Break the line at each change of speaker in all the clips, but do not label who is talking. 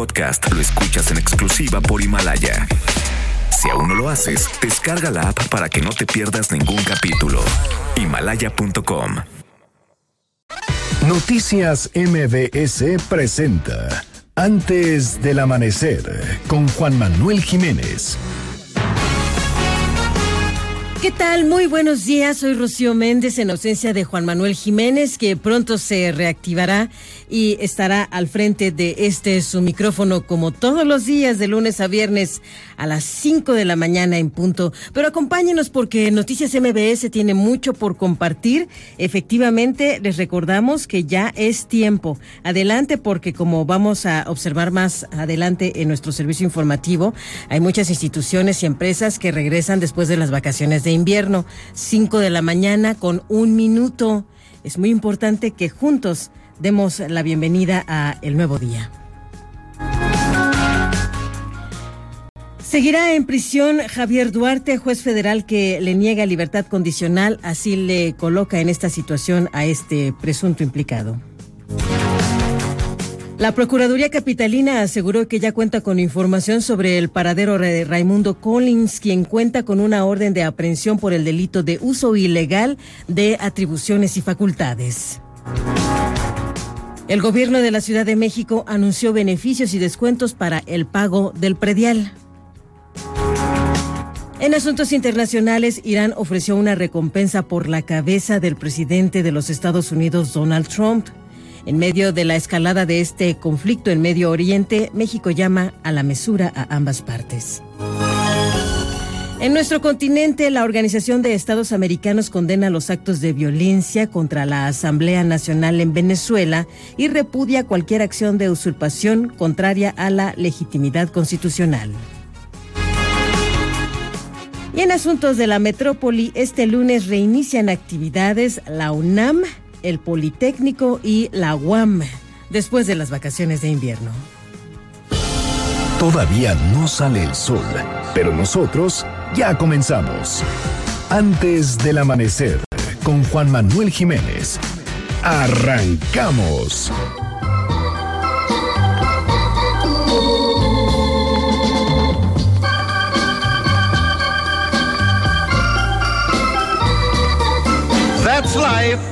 lo escuchas en exclusiva por Himalaya. Si aún no lo haces, descarga la app para que no te pierdas ningún capítulo. Himalaya.com.
Noticias MBS presenta Antes del Amanecer con Juan Manuel Jiménez.
¿Qué tal? Muy buenos días. Soy Rocío Méndez en ausencia de Juan Manuel Jiménez, que pronto se reactivará y estará al frente de este su micrófono como todos los días de lunes a viernes a las 5 de la mañana en punto. Pero acompáñenos porque Noticias MBS tiene mucho por compartir. Efectivamente, les recordamos que ya es tiempo. Adelante porque como vamos a observar más adelante en nuestro servicio informativo, hay muchas instituciones y empresas que regresan después de las vacaciones de invierno, 5 de la mañana con un minuto. Es muy importante que juntos demos la bienvenida a el nuevo día. Seguirá en prisión Javier Duarte, juez federal que le niega libertad condicional, así le coloca en esta situación a este presunto implicado. La Procuraduría Capitalina aseguró que ya cuenta con información sobre el paradero de Raimundo Collins, quien cuenta con una orden de aprehensión por el delito de uso ilegal de atribuciones y facultades. El gobierno de la Ciudad de México anunció beneficios y descuentos para el pago del predial. En asuntos internacionales, Irán ofreció una recompensa por la cabeza del presidente de los Estados Unidos, Donald Trump. En medio de la escalada de este conflicto en Medio Oriente, México llama a la mesura a ambas partes. En nuestro continente, la Organización de Estados Americanos condena los actos de violencia contra la Asamblea Nacional en Venezuela y repudia cualquier acción de usurpación contraria a la legitimidad constitucional. Y en asuntos de la metrópoli, este lunes reinician actividades la UNAM, el Politécnico y la UAM después de las vacaciones de invierno.
Todavía no sale el sol, pero nosotros ya comenzamos. Antes del amanecer, con Juan Manuel Jiménez. Arrancamos.
That's life.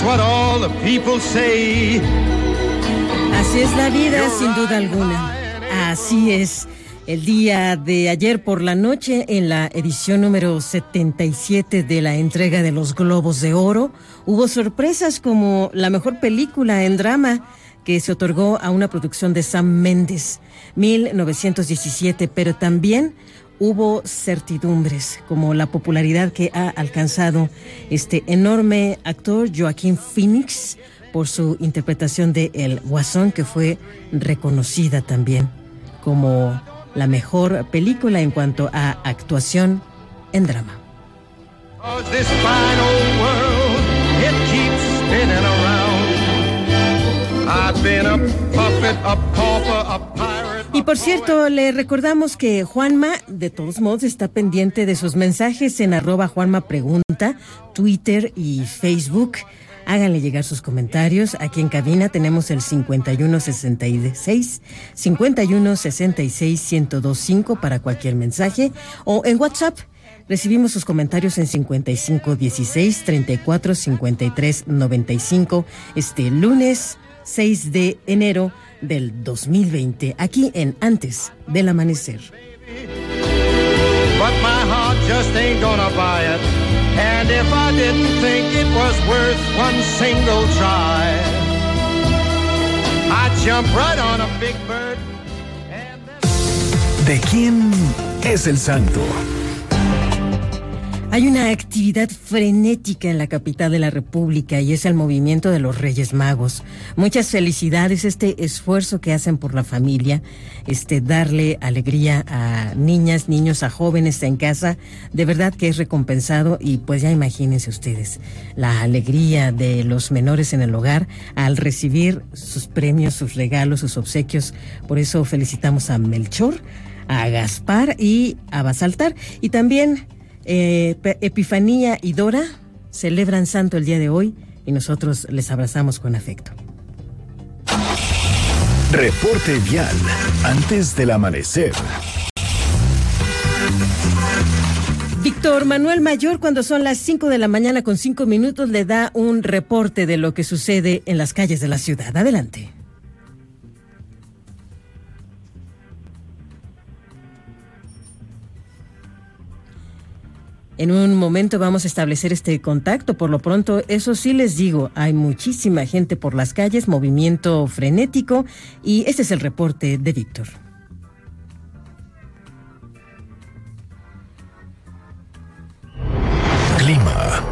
That's what all the people say.
Así es la vida, sin duda alguna. Así es. El día de ayer por la noche, en la edición número 77 de la entrega de los Globos de Oro, hubo sorpresas como la mejor película en drama que se otorgó a una producción de Sam Mendes, 1917, pero también hubo certidumbres, como la popularidad que ha alcanzado este enorme actor Joaquín Phoenix por su interpretación de El Guasón, que fue reconocida también como la mejor película en cuanto a actuación en drama. Y por cierto, le recordamos que Juanma, de todos modos, está pendiente de sus mensajes en arroba Juanma Pregunta, Twitter y Facebook. Háganle llegar sus comentarios. Aquí en cabina tenemos el 5166 5166 1025 para cualquier mensaje o en WhatsApp Recibimos sus comentarios en 5516 34 53 95 este lunes 6 de enero del 2020 aquí en Antes del Amanecer.
But my heart just ain't gonna buy it. And if I didn't think it was worth one single try, I'd jump right on a big bird. And.
¿De quién es el santo?
Hay una actividad frenética en la capital de la República y es el movimiento de los Reyes Magos. Muchas felicidades, este esfuerzo que hacen por la familia, este darle alegría a niñas, niños, a jóvenes en casa, de verdad que es recompensado y pues ya imagínense ustedes la alegría de los menores en el hogar al recibir sus premios, sus regalos, sus obsequios. Por eso felicitamos a Melchor, a Gaspar y a Basaltar y también eh, Epifanía y Dora celebran santo el día de hoy y nosotros les abrazamos con afecto.
Reporte vial antes del amanecer.
Víctor Manuel Mayor, cuando son las 5 de la mañana con 5 minutos, le da un reporte de lo que sucede en las calles de la ciudad. Adelante. En un momento vamos a establecer este contacto. Por lo pronto, eso sí les digo, hay muchísima gente por las calles, movimiento frenético y este es el reporte de Víctor.
Clima.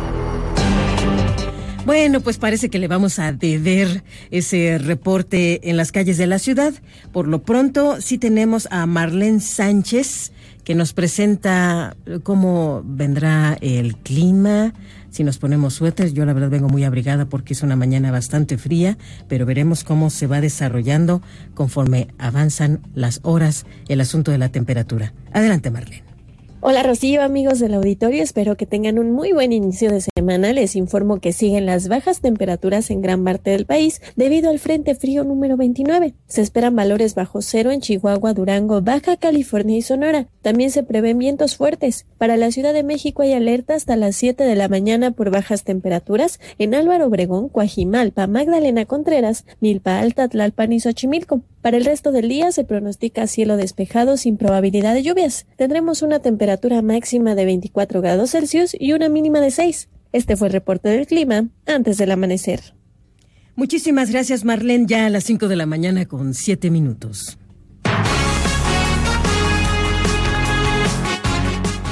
Bueno, pues parece que le vamos a deber ese reporte en las calles de la ciudad. Por lo pronto, sí tenemos a Marlene Sánchez que nos presenta cómo vendrá el clima, si nos ponemos suéteres. Yo la verdad vengo muy abrigada porque es una mañana bastante fría, pero veremos cómo se va desarrollando conforme avanzan las horas el asunto de la temperatura. Adelante, Marlene.
Hola Rocío, amigos del auditorio, espero que tengan un muy buen inicio de semana. Les informo que siguen las bajas temperaturas en gran parte del país debido al Frente Frío número 29. Se esperan valores bajo cero en Chihuahua, Durango, Baja California y Sonora. También se prevén vientos fuertes. Para la Ciudad de México hay alerta hasta las 7 de la mañana por bajas temperaturas en Álvaro Obregón, Coajimalpa, Magdalena Contreras, Milpa Alta, Tlalpan y Xochimilco. Para el resto del día se pronostica cielo despejado sin probabilidad de lluvias. Tendremos una temperatura máxima de 24 grados Celsius y una mínima de 6. Este fue el reporte del clima antes del amanecer.
Muchísimas gracias, Marlene. Ya a las 5 de la mañana con 7 minutos.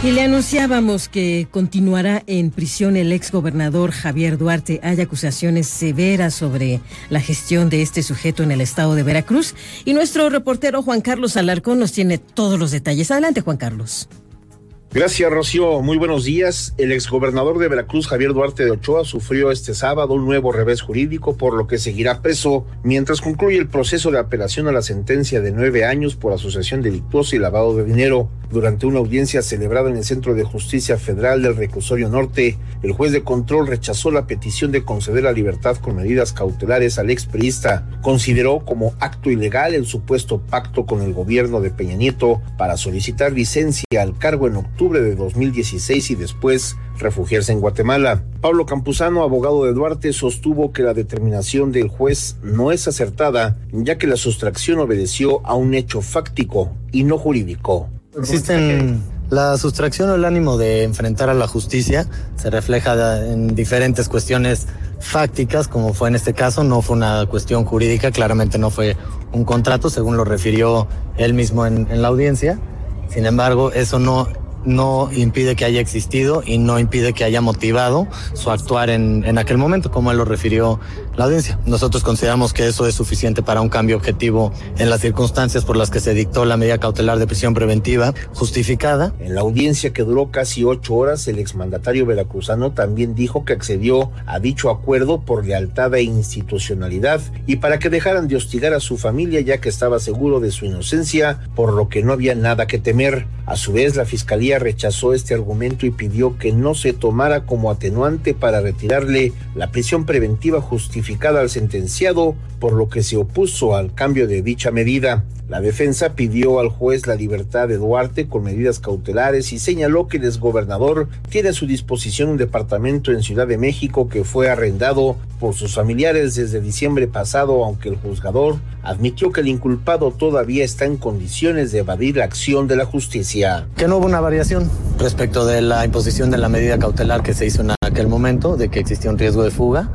Y le anunciábamos que continuará en prisión el exgobernador Javier Duarte. Hay acusaciones severas sobre la gestión de este sujeto en el estado de Veracruz. Y nuestro reportero Juan Carlos Alarcón nos tiene todos los detalles. Adelante, Juan Carlos.
Gracias, Rocío. Muy buenos días. El exgobernador de Veracruz, Javier Duarte de Ochoa, sufrió este sábado un nuevo revés jurídico, por lo que seguirá preso mientras concluye el proceso de apelación a la sentencia de nueve años por asociación delictuosa y lavado de dinero. Durante una audiencia celebrada en el Centro de Justicia Federal del Reclusorio Norte, el juez de control rechazó la petición de conceder la libertad con medidas cautelares al expriista. Consideró como acto ilegal el supuesto pacto con el gobierno de Peña Nieto para solicitar licencia al cargo en octubre de 2016 y después refugiarse en Guatemala. Pablo Campuzano, abogado de Duarte, sostuvo que la determinación del juez no es acertada, ya que la sustracción obedeció a un hecho fáctico y no jurídico.
Existen la sustracción o el ánimo de enfrentar a la justicia se refleja en diferentes cuestiones fácticas, como fue en este caso, no fue una cuestión jurídica, claramente no fue un contrato, según lo refirió él mismo en, en la audiencia. Sin embargo, eso no no impide que haya existido y no impide que haya motivado su actuar en, en, aquel momento, como él lo refirió la audiencia. Nosotros consideramos que eso es suficiente para un cambio objetivo en las circunstancias por las que se dictó la medida cautelar de prisión preventiva justificada.
En la audiencia que duró casi ocho horas, el exmandatario veracruzano también dijo que accedió a dicho acuerdo por lealtad e institucionalidad y para que dejaran de hostigar a su familia ya que estaba seguro de su inocencia, por lo que no había nada que temer. A su vez, la fiscalía rechazó este argumento y pidió que no se tomara como atenuante para retirarle la prisión preventiva justificada al sentenciado, por lo que se opuso al cambio de dicha medida. La defensa pidió al juez la libertad de Duarte con medidas cautelares y señaló que el exgobernador tiene a su disposición un departamento en Ciudad de México que fue arrendado por sus familiares desde diciembre pasado, aunque el juzgador admitió que el inculpado todavía está en condiciones de evadir la acción de la justicia.
Que no hubo una variación respecto de la imposición de la medida cautelar que se hizo en aquel momento, de que existía un riesgo de fuga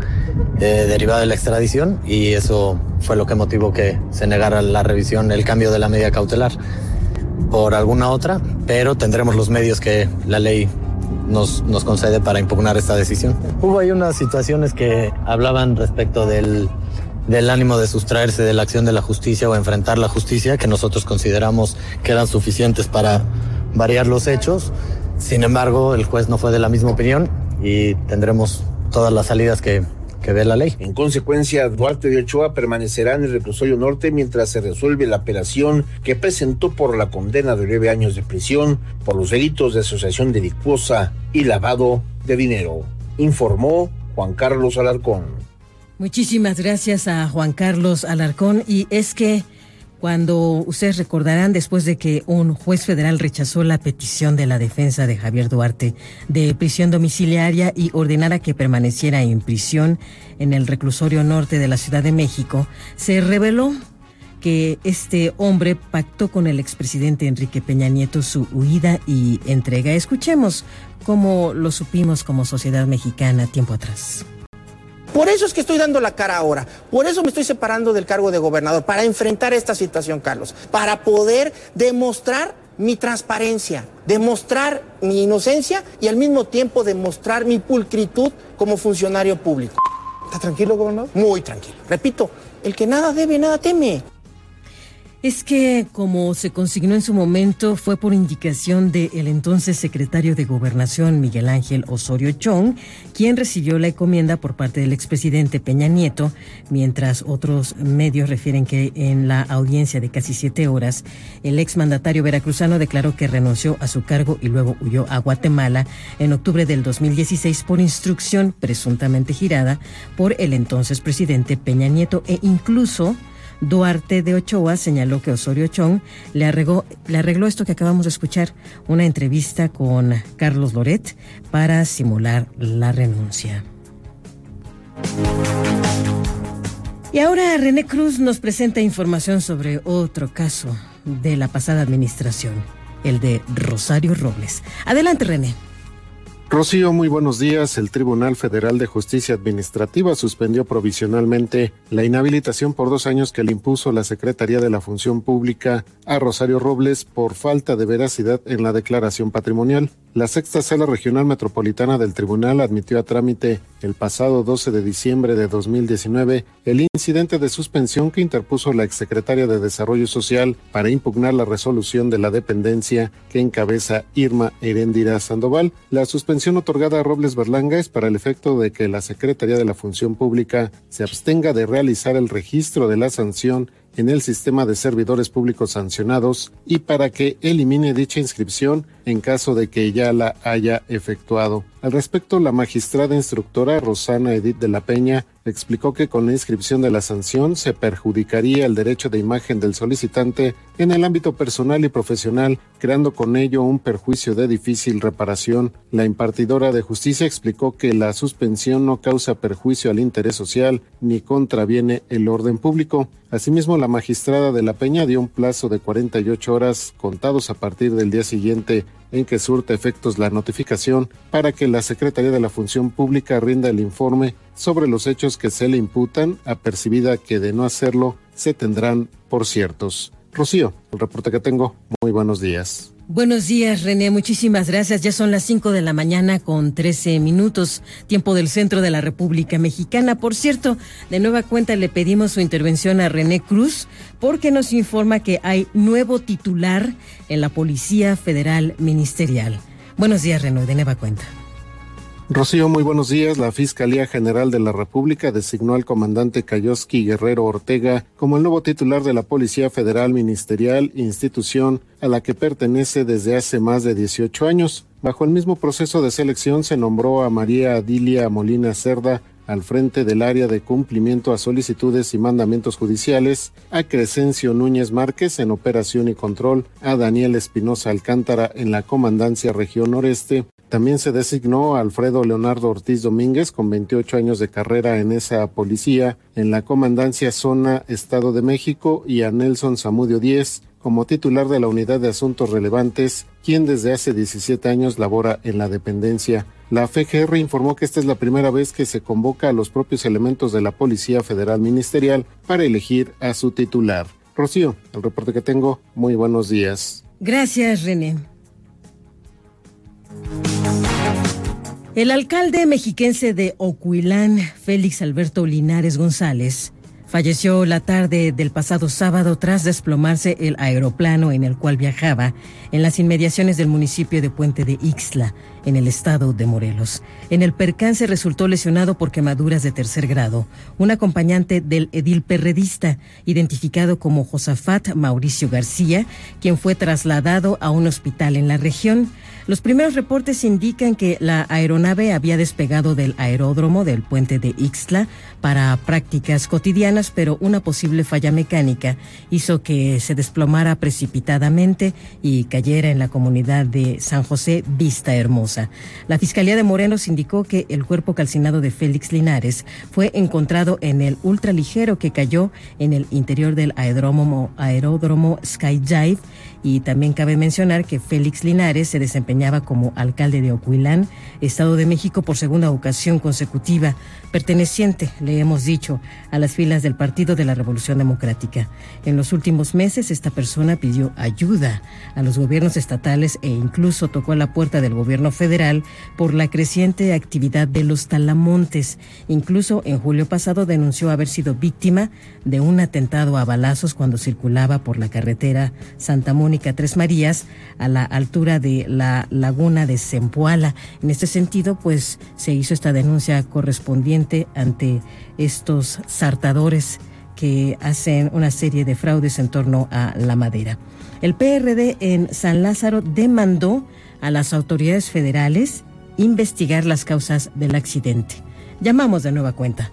eh, derivado de la extradición y eso fue lo que motivó que se negara la revisión, el cambio de la medida cautelar por alguna otra, pero tendremos los medios que la ley nos, nos concede para impugnar esta decisión. Hubo ahí unas situaciones que hablaban respecto del, del ánimo de sustraerse de la acción de la justicia o enfrentar la justicia, que nosotros consideramos que eran suficientes para variar los hechos. Sin embargo, el juez no fue de la misma opinión y tendremos todas las salidas que, que ve la ley.
En consecuencia, Duarte de Ochoa permanecerá en el reclusorio norte mientras se resuelve la apelación que presentó por la condena de nueve años de prisión por los delitos de asociación delictuosa y lavado de dinero, informó Juan Carlos Alarcón.
Muchísimas gracias a Juan Carlos Alarcón. Y es que cuando ustedes recordarán, después de que un juez federal rechazó la petición de la defensa de Javier Duarte de prisión domiciliaria y ordenara que permaneciera en prisión en el reclusorio norte de la Ciudad de México, se reveló que este hombre pactó con el expresidente Enrique Peña Nieto su huida y entrega. Escuchemos cómo lo supimos como sociedad mexicana tiempo atrás.
Por eso es que estoy dando la cara ahora. Por eso me estoy separando del cargo de gobernador, para enfrentar esta situación, Carlos. Para poder demostrar mi transparencia, demostrar mi inocencia y al mismo tiempo demostrar mi pulcritud como funcionario público. ¿Está tranquilo, gobernador? Muy tranquilo. Repito, el que nada debe, nada teme.
Es que, como se consignó en su momento, fue por indicación del entonces secretario de Gobernación, Miguel Ángel Osorio Chong, quien recibió la encomienda por parte del expresidente Peña Nieto, mientras otros medios refieren que en la audiencia de casi siete horas, el exmandatario veracruzano declaró que renunció a su cargo y luego huyó a Guatemala en octubre del 2016 por instrucción presuntamente girada por el entonces presidente Peña Nieto e incluso Duarte de Ochoa señaló que Osorio Chong le arregló, le arregló esto que acabamos de escuchar, una entrevista con Carlos Loret para simular la renuncia. Y ahora René Cruz nos presenta información sobre otro caso de la pasada administración, el de Rosario Robles. Adelante, René.
Rocío, muy buenos días. El Tribunal Federal de Justicia Administrativa suspendió provisionalmente la inhabilitación por dos años que le impuso la Secretaría de la Función Pública a Rosario Robles por falta de veracidad en la declaración patrimonial. La sexta sala regional metropolitana del tribunal admitió a trámite el pasado 12 de diciembre de 2019 el incidente de suspensión que interpuso la exsecretaria de Desarrollo Social para impugnar la resolución de la dependencia que encabeza Irma Herendira Sandoval. La suspensión otorgada a Robles Berlanga es para el efecto de que la Secretaría de la Función Pública se abstenga de realizar el registro de la sanción en el sistema de servidores públicos sancionados y para que elimine dicha inscripción en caso de que ya la haya efectuado. Al respecto, la magistrada instructora Rosana Edith de la Peña explicó que con la inscripción de la sanción se perjudicaría el derecho de imagen del solicitante en el ámbito personal y profesional, creando con ello un perjuicio de difícil reparación. La impartidora de justicia explicó que la suspensión no causa perjuicio al interés social ni contraviene el orden público. Asimismo, la magistrada de la Peña dio un plazo de 48 horas contados a partir del día siguiente en que surta efectos la notificación para que la Secretaría de la Función Pública rinda el informe sobre los hechos que se le imputan, apercibida que de no hacerlo se tendrán por ciertos. Rocío, el reporte que tengo. Muy buenos días.
Buenos días, René. Muchísimas gracias. Ya son las 5 de la mañana con 13 minutos, tiempo del centro de la República Mexicana. Por cierto, de nueva cuenta le pedimos su intervención a René Cruz porque nos informa que hay nuevo titular en la Policía Federal Ministerial. Buenos días, René, de nueva cuenta.
Rocío, muy buenos días. La Fiscalía General de la República designó al comandante Kayoski Guerrero Ortega como el nuevo titular de la Policía Federal Ministerial, institución a la que pertenece desde hace más de 18 años. Bajo el mismo proceso de selección se nombró a María Adilia Molina Cerda al frente del área de cumplimiento a solicitudes y mandamientos judiciales, a Crescencio Núñez Márquez en operación y control, a Daniel Espinosa Alcántara en la Comandancia Región Noreste, también se designó a Alfredo Leonardo Ortiz Domínguez, con 28 años de carrera en esa policía, en la Comandancia Zona Estado de México, y a Nelson Zamudio Díez como titular de la Unidad de Asuntos Relevantes, quien desde hace 17 años labora en la dependencia. La FGR informó que esta es la primera vez que se convoca a los propios elementos de la Policía Federal Ministerial para elegir a su titular. Rocío, el reporte que tengo, muy buenos días.
Gracias, René. El alcalde mexiquense de Ocuilán, Félix Alberto Linares González, Falleció la tarde del pasado sábado tras desplomarse el aeroplano en el cual viajaba en las inmediaciones del municipio de Puente de Ixtla, en el estado de Morelos. En el percance resultó lesionado por quemaduras de tercer grado un acompañante del edil perredista, identificado como Josafat Mauricio García, quien fue trasladado a un hospital en la región. Los primeros reportes indican que la aeronave había despegado del aeródromo del puente de Ixtla para prácticas cotidianas, pero una posible falla mecánica hizo que se desplomara precipitadamente y cayera en la comunidad de San José Vista Hermosa. La Fiscalía de Morelos indicó que el cuerpo calcinado de Félix Linares fue encontrado en el ultraligero que cayó en el interior del aeródromo, aeródromo Skydive y también cabe mencionar que Félix Linares se desempeñaba como alcalde de Ocuilán, Estado de México, por segunda ocasión consecutiva, perteneciente, le hemos dicho, a las filas del Partido de la Revolución Democrática. En los últimos meses, esta persona pidió ayuda a los gobiernos estatales e incluso tocó a la puerta del gobierno federal por la creciente actividad de los talamontes. Incluso en julio pasado denunció haber sido víctima de un atentado a balazos cuando circulaba por la carretera Santa Mónica Tres Marías a la altura de la laguna de Zempoala. En este sentido, pues se hizo esta denuncia correspondiente ante estos sartadores que hacen una serie de fraudes en torno a la madera. El PRD en San Lázaro demandó a las autoridades federales investigar las causas del accidente. Llamamos de nueva cuenta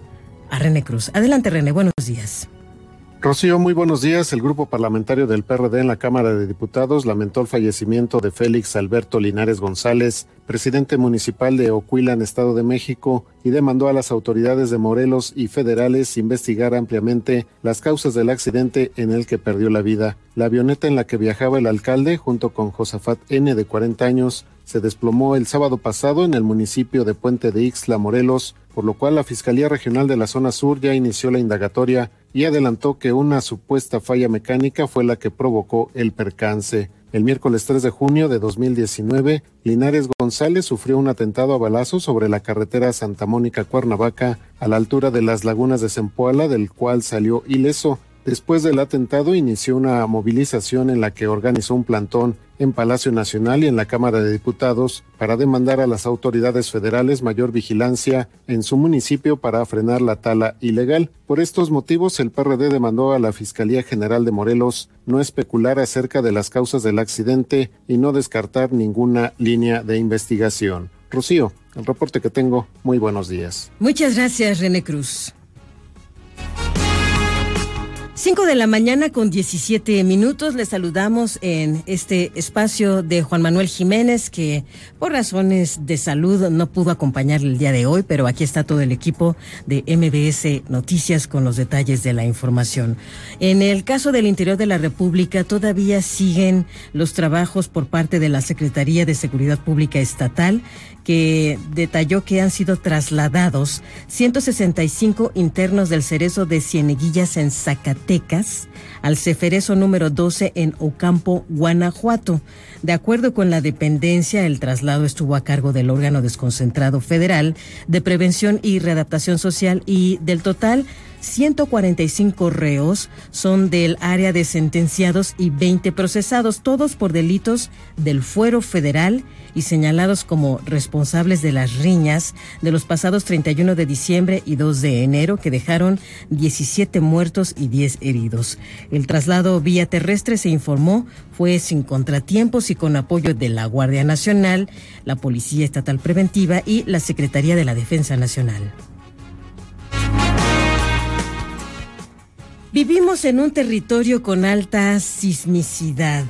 a René Cruz. Adelante, René, buenos días.
Rocío, muy buenos días. El grupo parlamentario del PRD en la Cámara de Diputados lamentó el fallecimiento de Félix Alberto Linares González, presidente municipal de Ocuilan, Estado de México, y demandó a las autoridades de Morelos y federales investigar ampliamente las causas del accidente en el que perdió la vida. La avioneta en la que viajaba el alcalde, junto con Josafat N, de 40 años, se desplomó el sábado pasado en el municipio de Puente de Ixla, Morelos, por lo cual la Fiscalía Regional de la Zona Sur ya inició la indagatoria y adelantó que una supuesta falla mecánica fue la que provocó el percance. El miércoles 3 de junio de 2019, Linares González sufrió un atentado a balazo sobre la carretera Santa Mónica Cuernavaca a la altura de las lagunas de Zempoala, del cual salió ileso. Después del atentado inició una movilización en la que organizó un plantón en Palacio Nacional y en la Cámara de Diputados para demandar a las autoridades federales mayor vigilancia en su municipio para frenar la tala ilegal. Por estos motivos, el PRD demandó a la Fiscalía General de Morelos no especular acerca de las causas del accidente y no descartar ninguna línea de investigación. Rocío, el reporte que tengo, muy buenos días.
Muchas gracias, René Cruz. 5 de la mañana con 17 minutos. Les saludamos en este espacio de Juan Manuel Jiménez, que por razones de salud no pudo acompañarle el día de hoy, pero aquí está todo el equipo de MBS Noticias con los detalles de la información. En el caso del interior de la República, todavía siguen los trabajos por parte de la Secretaría de Seguridad Pública Estatal que detalló que han sido trasladados 165 internos del Cerezo de Cieneguillas en Zacatecas al Ceferezo número 12 en Ocampo, Guanajuato. De acuerdo con la dependencia, el traslado estuvo a cargo del órgano desconcentrado federal de prevención y readaptación social y del total 145 reos son del área de sentenciados y 20 procesados, todos por delitos del fuero federal y señalados como responsables de las riñas de los pasados 31 de diciembre y 2 de enero que dejaron 17 muertos y 10 heridos. El traslado vía terrestre se informó fue sin contratiempos y con apoyo de la Guardia Nacional, la Policía Estatal Preventiva y la Secretaría de la Defensa Nacional. Vivimos en un territorio con alta sismicidad,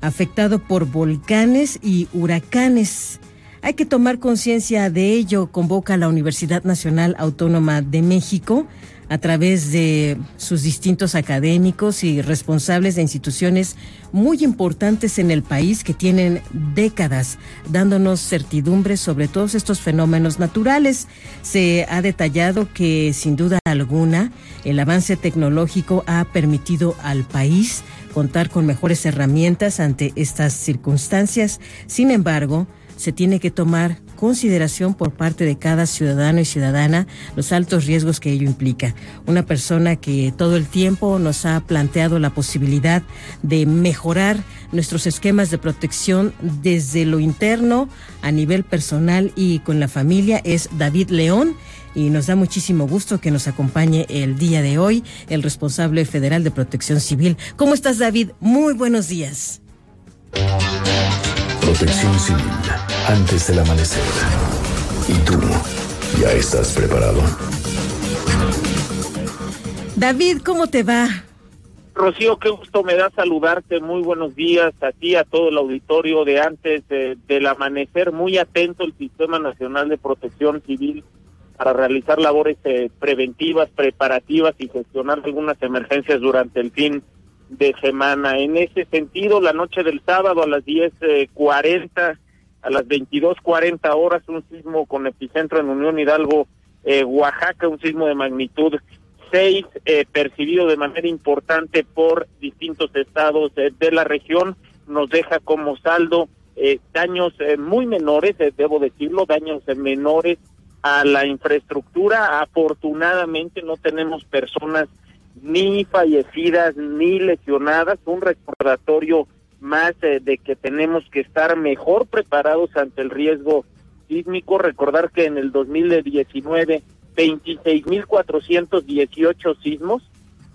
afectado por volcanes y huracanes. Hay que tomar conciencia de ello, convoca la Universidad Nacional Autónoma de México a través de sus distintos académicos y responsables de instituciones muy importantes en el país que tienen décadas dándonos certidumbre sobre todos estos fenómenos naturales. Se ha detallado que sin duda alguna el avance tecnológico ha permitido al país contar con mejores herramientas ante estas circunstancias. Sin embargo, se tiene que tomar consideración por parte de cada ciudadano y ciudadana los altos riesgos que ello implica. Una persona que todo el tiempo nos ha planteado la posibilidad de mejorar nuestros esquemas de protección desde lo interno, a nivel personal y con la familia es David León y nos da muchísimo gusto que nos acompañe el día de hoy el responsable federal de protección civil. ¿Cómo estás David? Muy buenos días.
Protección civil antes del amanecer. ¿Y tú ya estás preparado?
David, ¿cómo te va?
Rocío, qué gusto me da saludarte. Muy buenos días a ti, a todo el auditorio de antes del amanecer. Muy atento el Sistema Nacional de Protección Civil para realizar labores eh, preventivas, preparativas y gestionar algunas emergencias durante el fin de semana. En ese sentido, la noche del sábado a las 10.40, eh, a las 22.40 horas, un sismo con epicentro en Unión Hidalgo, eh, Oaxaca, un sismo de magnitud seis eh, percibido de manera importante por distintos estados eh, de la región, nos deja como saldo eh, daños eh, muy menores, debo decirlo, daños menores a la infraestructura. Afortunadamente no tenemos personas ni fallecidas ni lesionadas, un recordatorio más de que tenemos que estar mejor preparados ante el riesgo sísmico. Recordar que en el 2019 26.418 sismos,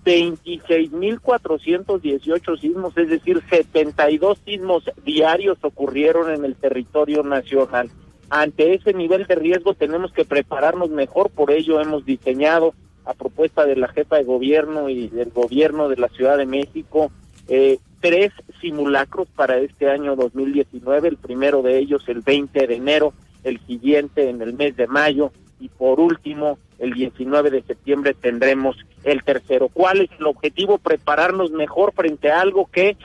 26.418 sismos, es decir, 72 sismos diarios ocurrieron en el territorio nacional. Ante ese nivel de riesgo tenemos que prepararnos mejor, por ello hemos diseñado a propuesta de la jefa de gobierno y del gobierno de la Ciudad de México eh, tres simulacros para este año 2019, el primero de ellos el 20 de enero, el siguiente en el mes de mayo y por último, el 19 de septiembre tendremos el tercero. ¿Cuál es el objetivo? Prepararnos mejor frente a algo que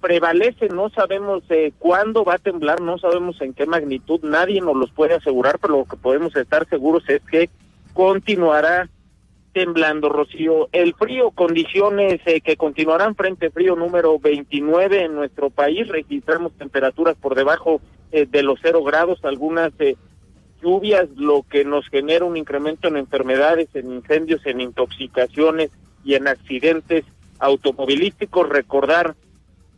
prevalece, no sabemos eh, cuándo va a temblar, no sabemos en qué magnitud, nadie nos los puede asegurar, pero lo que podemos estar seguros es que continuará temblando, Rocío. El frío, condiciones eh, que continuarán frente frío número 29 en nuestro país, registramos temperaturas por debajo eh, de los cero grados, algunas lluvias, lo que nos genera un incremento en enfermedades, en incendios, en intoxicaciones y en accidentes automovilísticos. Recordar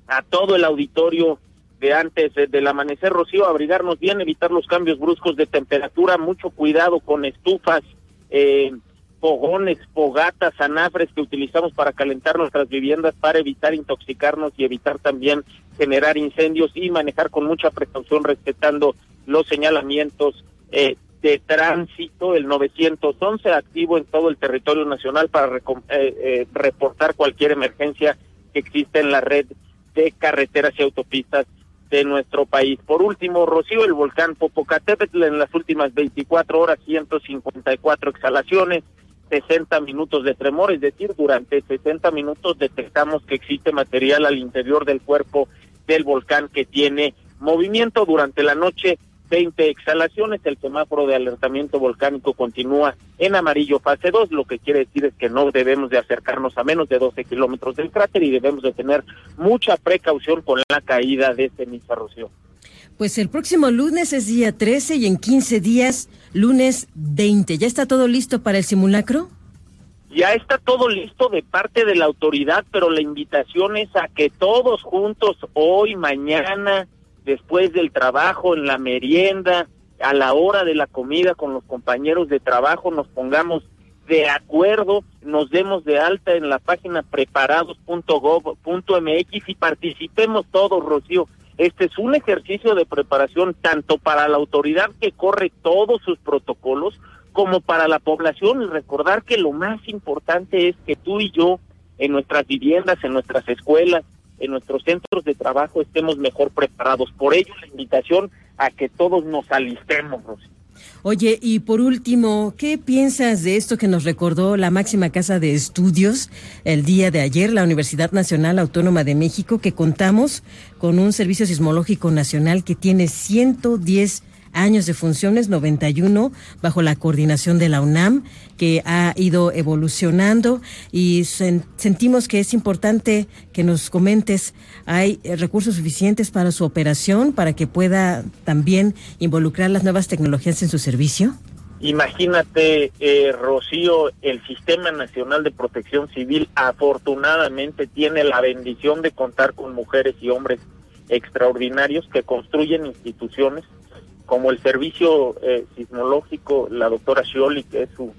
a todo el auditorio de antes del amanecer, Rocío, abrigarnos bien, evitar los cambios bruscos de temperatura, mucho cuidado con estufas, eh, fogones, fogatas, anafres que utilizamos para calentar nuestras viviendas para evitar intoxicarnos y evitar también generar incendios y manejar con mucha precaución respetando los señalamientos eh, de tránsito, el 911 activo en todo el territorio nacional para eh, eh, reportar cualquier emergencia que existe en la red de carreteras y autopistas de nuestro país. Por último, Rocío, el volcán Popocatépetl en las últimas 24 horas, 154 exhalaciones, 60 minutos de tremor, es decir, durante 60 minutos detectamos que existe material al interior del cuerpo del volcán que tiene movimiento durante la noche 20 exhalaciones. El semáforo de alertamiento volcánico continúa en amarillo fase 2, lo que quiere decir es que no debemos de acercarnos a menos de 12 kilómetros del cráter y debemos de tener mucha precaución con la caída de ceniza, Rocío.
Pues el próximo lunes es día 13 y en 15 días, lunes 20. ¿Ya está todo listo para el simulacro?
Ya está todo listo de parte de la autoridad, pero la invitación es a que todos juntos, hoy, mañana, después del trabajo, en la merienda, a la hora de la comida con los compañeros de trabajo, nos pongamos de acuerdo, nos demos de alta en la página preparados.gov.mx y participemos todos, Rocío. Este es un ejercicio de preparación tanto para la autoridad que corre todos sus protocolos como para la población y recordar que lo más importante es que tú y yo en nuestras viviendas, en nuestras escuelas, en nuestros centros de trabajo estemos mejor preparados. Por ello, la invitación a que todos nos alistemos, Rosy.
Oye, y por último, ¿qué piensas de esto que nos recordó la máxima casa de estudios el día de ayer, la Universidad Nacional Autónoma de México, que contamos con un servicio sismológico nacional que tiene 110 años de funciones, 91 bajo la coordinación de la UNAM, que ha ido evolucionando y sentimos que es importante que nos comentes, ¿hay recursos suficientes para su operación, para que pueda también involucrar las nuevas tecnologías en su servicio?
Imagínate, eh, Rocío, el Sistema Nacional de Protección Civil afortunadamente tiene la bendición de contar con mujeres y hombres extraordinarios que construyen instituciones como el Servicio eh, Sismológico, la doctora Scioli, que es su,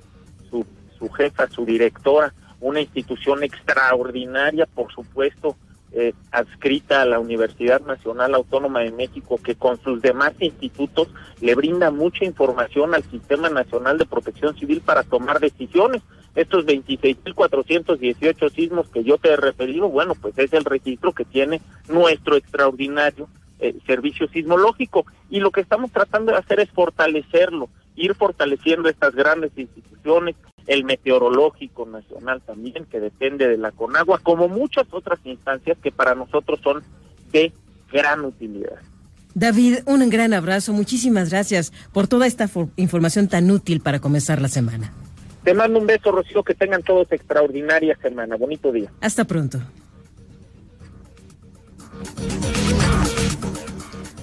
su, su jefa, su directora, una institución extraordinaria, por supuesto, eh, adscrita a la Universidad Nacional Autónoma de México, que con sus demás institutos le brinda mucha información al Sistema Nacional de Protección Civil para tomar decisiones. Estos 26.418 sismos que yo te he referido, bueno, pues es el registro que tiene nuestro extraordinario eh, servicio sismológico. Y lo que estamos tratando de hacer es fortalecerlo, ir fortaleciendo estas grandes instituciones, el meteorológico nacional también, que depende de la Conagua, como muchas otras instancias que para nosotros son de gran utilidad.
David, un gran abrazo, muchísimas gracias por toda esta información tan útil para comenzar la semana.
Te mando un beso, Rocío, que tengan todos extraordinaria semana. Bonito día.
Hasta pronto.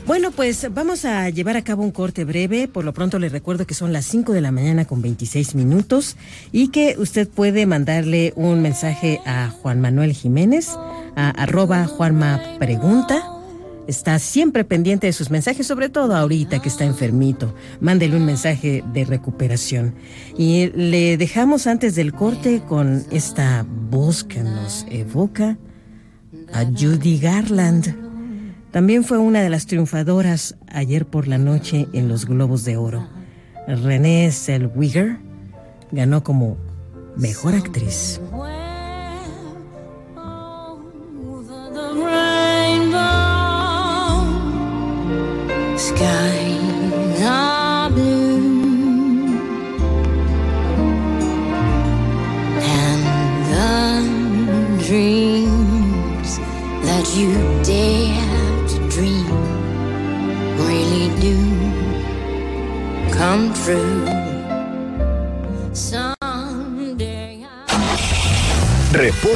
Bueno, pues vamos a llevar a cabo un corte breve. Por lo pronto le recuerdo que son las 5 de la mañana con 26 minutos y que usted puede mandarle un mensaje a Juan Manuel Jiménez, a arroba Juanma Pregunta. Está siempre pendiente de sus mensajes, sobre todo ahorita que está enfermito. Mándele un mensaje de recuperación. Y le dejamos antes del corte con esta voz que nos evoca a Judy Garland. También fue una de las triunfadoras ayer por la noche en los Globos de Oro. Renée Zellweger ganó como mejor actriz.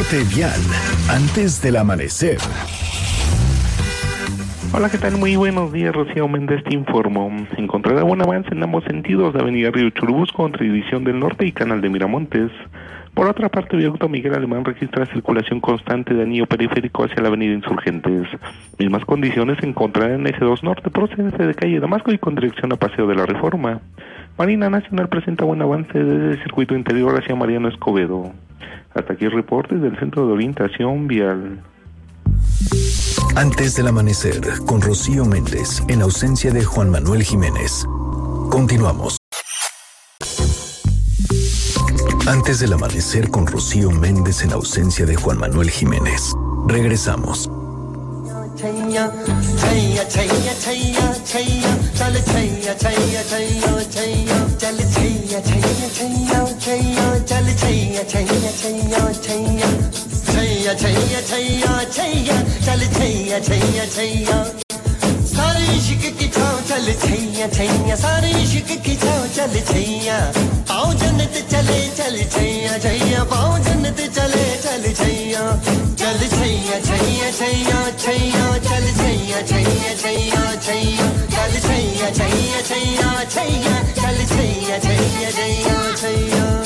Reporte vial antes del amanecer.
Hola, ¿qué tal? Muy buenos días, Rocío Méndez te informo. Encontrará buen avance en ambos sentidos de Avenida Río Churubusco entre División del Norte y Canal de Miramontes. Por otra parte, Viaducto Miguel Alemán registra circulación constante de anillo periférico hacia la avenida Insurgentes. Mismas condiciones se encontrarán en S2 Norte procedente de calle Damasco y con dirección a Paseo de la Reforma. Marina Nacional presenta buen avance desde el circuito interior hacia Mariano Escobedo. Hasta aquí el reporte del Centro de Orientación Vial.
Antes del amanecer, con Rocío Méndez, en ausencia de Juan Manuel Jiménez. Continuamos. Antes del amanecer con Rocío Méndez en ausencia de Juan Manuel Jiménez. Regresamos. Chaiyya छैया छैया छैया चल छैया छैया छैया छैया छैया छैया छैया छैया चल छैया छैया छैया इश्क की छाव चल छैया छैया सारे इश्क की छाव चल छैया पाओ जन्नत चले चल छैया छैया पाओ जन्नत चले चल छैया चल छैया छैया छैया छैया चल छैया छैया छैया छैया चल छैया छैया छैया छैया चल छैया छैया छैया Chaiyya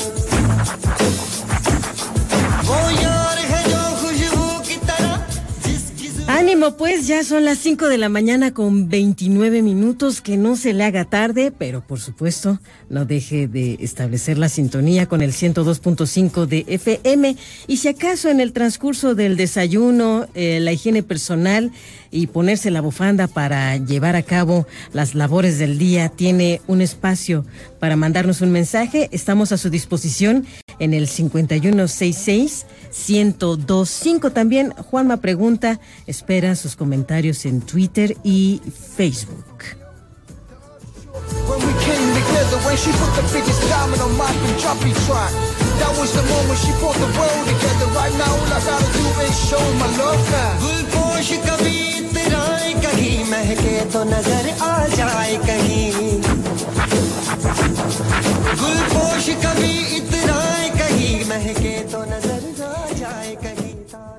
Ánimo, pues ya son las 5 de la mañana con 29 minutos, que no se le haga tarde, pero por supuesto no deje de establecer la sintonía con el 102.5 de FM y si acaso en el transcurso del desayuno, eh, la higiene personal y ponerse la bufanda para llevar a cabo las labores del día, tiene un espacio para mandarnos un mensaje, estamos a su disposición en el 5166 1025. También Juanma pregunta, espera sus comentarios en Twitter y Facebook. When we came together, when she put the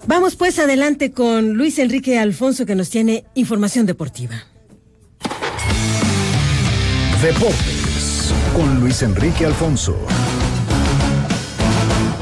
Vamos pues adelante con Luis Enrique Alfonso que nos tiene información deportiva.
Deportes con Luis Enrique Alfonso.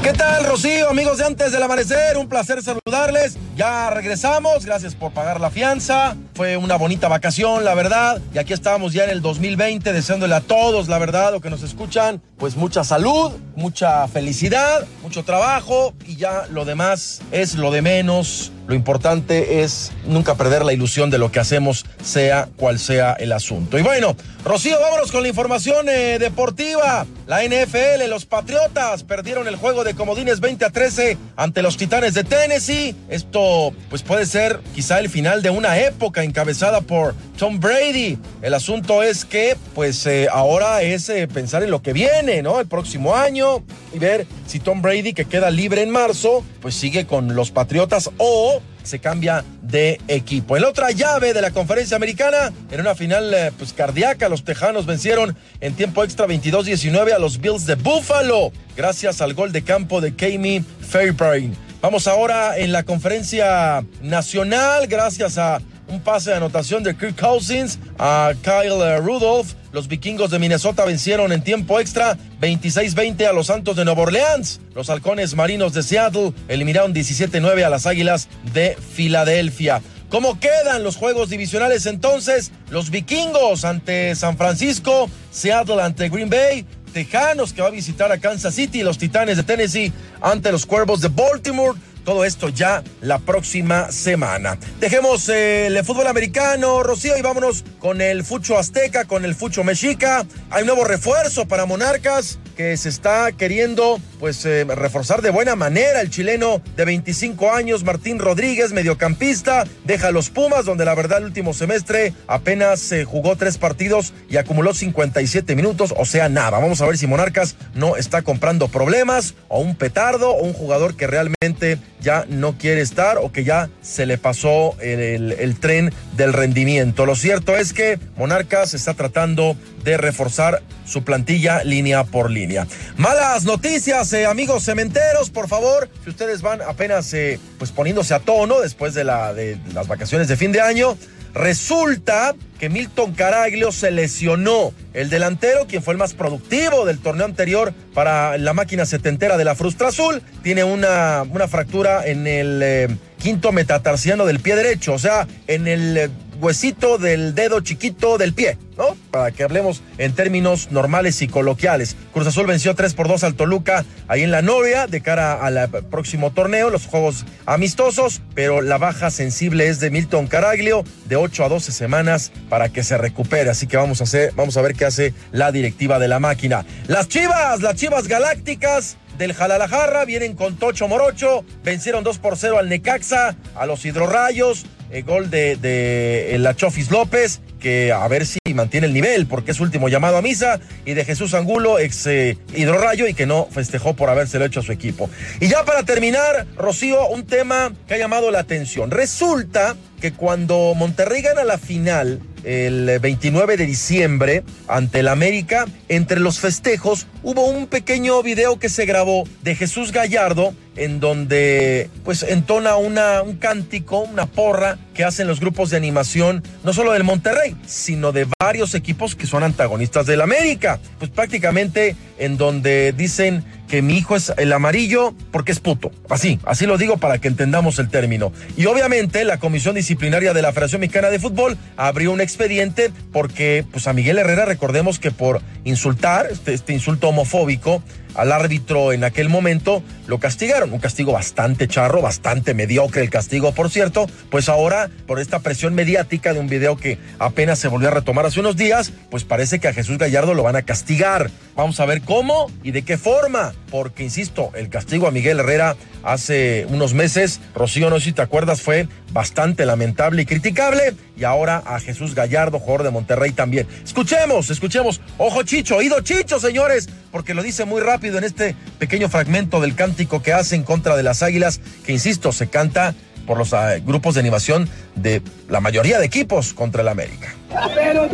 ¿Qué tal, Rocío? Amigos de antes del amanecer, un placer saludar saludarles. Ya regresamos, gracias por pagar la fianza. Fue una bonita vacación, la verdad. Y aquí estamos ya en el 2020, deseándole a todos, la verdad, o que nos escuchan, pues mucha salud, mucha felicidad, mucho trabajo y ya lo demás es lo de menos. Lo importante es nunca perder la ilusión de lo que hacemos, sea cual sea el asunto. Y bueno, Rocío, vámonos con la información eh, deportiva. La NFL, los Patriotas perdieron el juego de comodines 20 a 13 ante los Titanes de Tennessee. Esto pues puede ser quizá el final de una época encabezada por Tom Brady. El asunto es que pues eh, ahora es eh, pensar en lo que viene, ¿no? El próximo año y ver si Tom Brady que queda libre en marzo pues sigue con los Patriotas o se cambia de equipo. En otra llave de la conferencia americana, en una final eh, pues cardíaca, los Tejanos vencieron en tiempo extra 22-19 a los Bills de Buffalo, gracias al gol de campo de Kami Fairbairn. Vamos ahora en la conferencia nacional, gracias a un pase de anotación de Kirk Cousins a Kyle eh, Rudolph. Los vikingos de Minnesota vencieron en tiempo extra 26-20 a los Santos de Nueva Orleans. Los halcones marinos de Seattle eliminaron 17-9 a las Águilas de Filadelfia. ¿Cómo quedan los juegos divisionales entonces? Los vikingos ante San Francisco, Seattle ante Green Bay, Tejanos que va a visitar a Kansas City, los Titanes de Tennessee ante los Cuervos de Baltimore. Todo esto ya la próxima semana. Dejemos eh, el fútbol americano, Rocío, y vámonos con el fucho azteca, con el fucho mexica. Hay un nuevo refuerzo para Monarcas que se está queriendo pues eh, reforzar de buena manera el chileno de 25 años Martín Rodríguez mediocampista deja los Pumas donde la verdad el último semestre apenas se jugó tres partidos y acumuló 57 minutos o sea nada. Vamos a ver si Monarcas no está comprando problemas o un petardo o un jugador que realmente ya no quiere estar o que ya se le pasó el tren del rendimiento lo cierto es que Monarcas está tratando de reforzar su plantilla línea por línea. Malas noticias, eh, amigos cementeros, por favor, si ustedes van apenas eh, pues poniéndose a tono después de, la, de las vacaciones de fin de año, resulta que Milton Caraglio se lesionó. El delantero, quien fue el más productivo del torneo anterior para la máquina setentera de la Frustra Azul, tiene una, una fractura en el eh, quinto metatarsiano del pie derecho, o sea, en el eh, huesito del dedo chiquito del pie, ¿no? Para que hablemos en términos normales y coloquiales. Cruz Azul venció 3 por 2 al Toluca ahí en la novia de cara al próximo torneo, los juegos amistosos, pero la baja sensible es de Milton Caraglio de 8 a 12 semanas para que se recupere. Así que vamos a hacer, vamos a ver qué hace la directiva de la máquina. Las Chivas, las Chivas Galácticas del Jalalajarra vienen con Tocho Morocho, vencieron 2 por 0 al Necaxa, a los Hidrorrayos, el gol de, de la Chofis López, que a ver si mantiene el nivel, porque es último llamado a misa, y de Jesús Angulo, ex eh, hidrorrayo, y que no festejó por habérselo hecho a su equipo. Y ya para terminar, Rocío, un tema que ha llamado la atención. Resulta que cuando Monterrey gana la final el 29 de diciembre ante el América, entre los festejos hubo un pequeño video que se grabó de Jesús Gallardo en donde pues entona un cántico, una porra que hacen los grupos de animación, no solo del Monterrey, sino de varios equipos que son antagonistas del América. Pues prácticamente en donde dicen que mi hijo es el amarillo porque es puto. Así, así lo digo para que entendamos el término. Y obviamente la Comisión Disciplinaria de la Federación Mexicana de Fútbol abrió un expediente porque pues a Miguel Herrera recordemos que por insultar, este, este insulto homofóbico, al árbitro en aquel momento lo castigaron. Un castigo bastante charro, bastante mediocre el castigo, por cierto. Pues ahora, por esta presión mediática de un video que apenas se volvió a retomar hace unos días, pues parece que a Jesús Gallardo lo van a castigar. Vamos a ver cómo y de qué forma. Porque, insisto, el castigo a Miguel Herrera hace unos meses, Rocío, no sé si te acuerdas, fue bastante lamentable y criticable. Y ahora a Jesús Gallardo, jugador de Monterrey también. Escuchemos, escuchemos. Ojo Chicho, oído Chicho, señores, porque lo dice muy rápido en este pequeño fragmento del cántico que hace en contra de las águilas, que insisto, se canta por los uh, grupos de animación de la mayoría de equipos contra el América.
Pero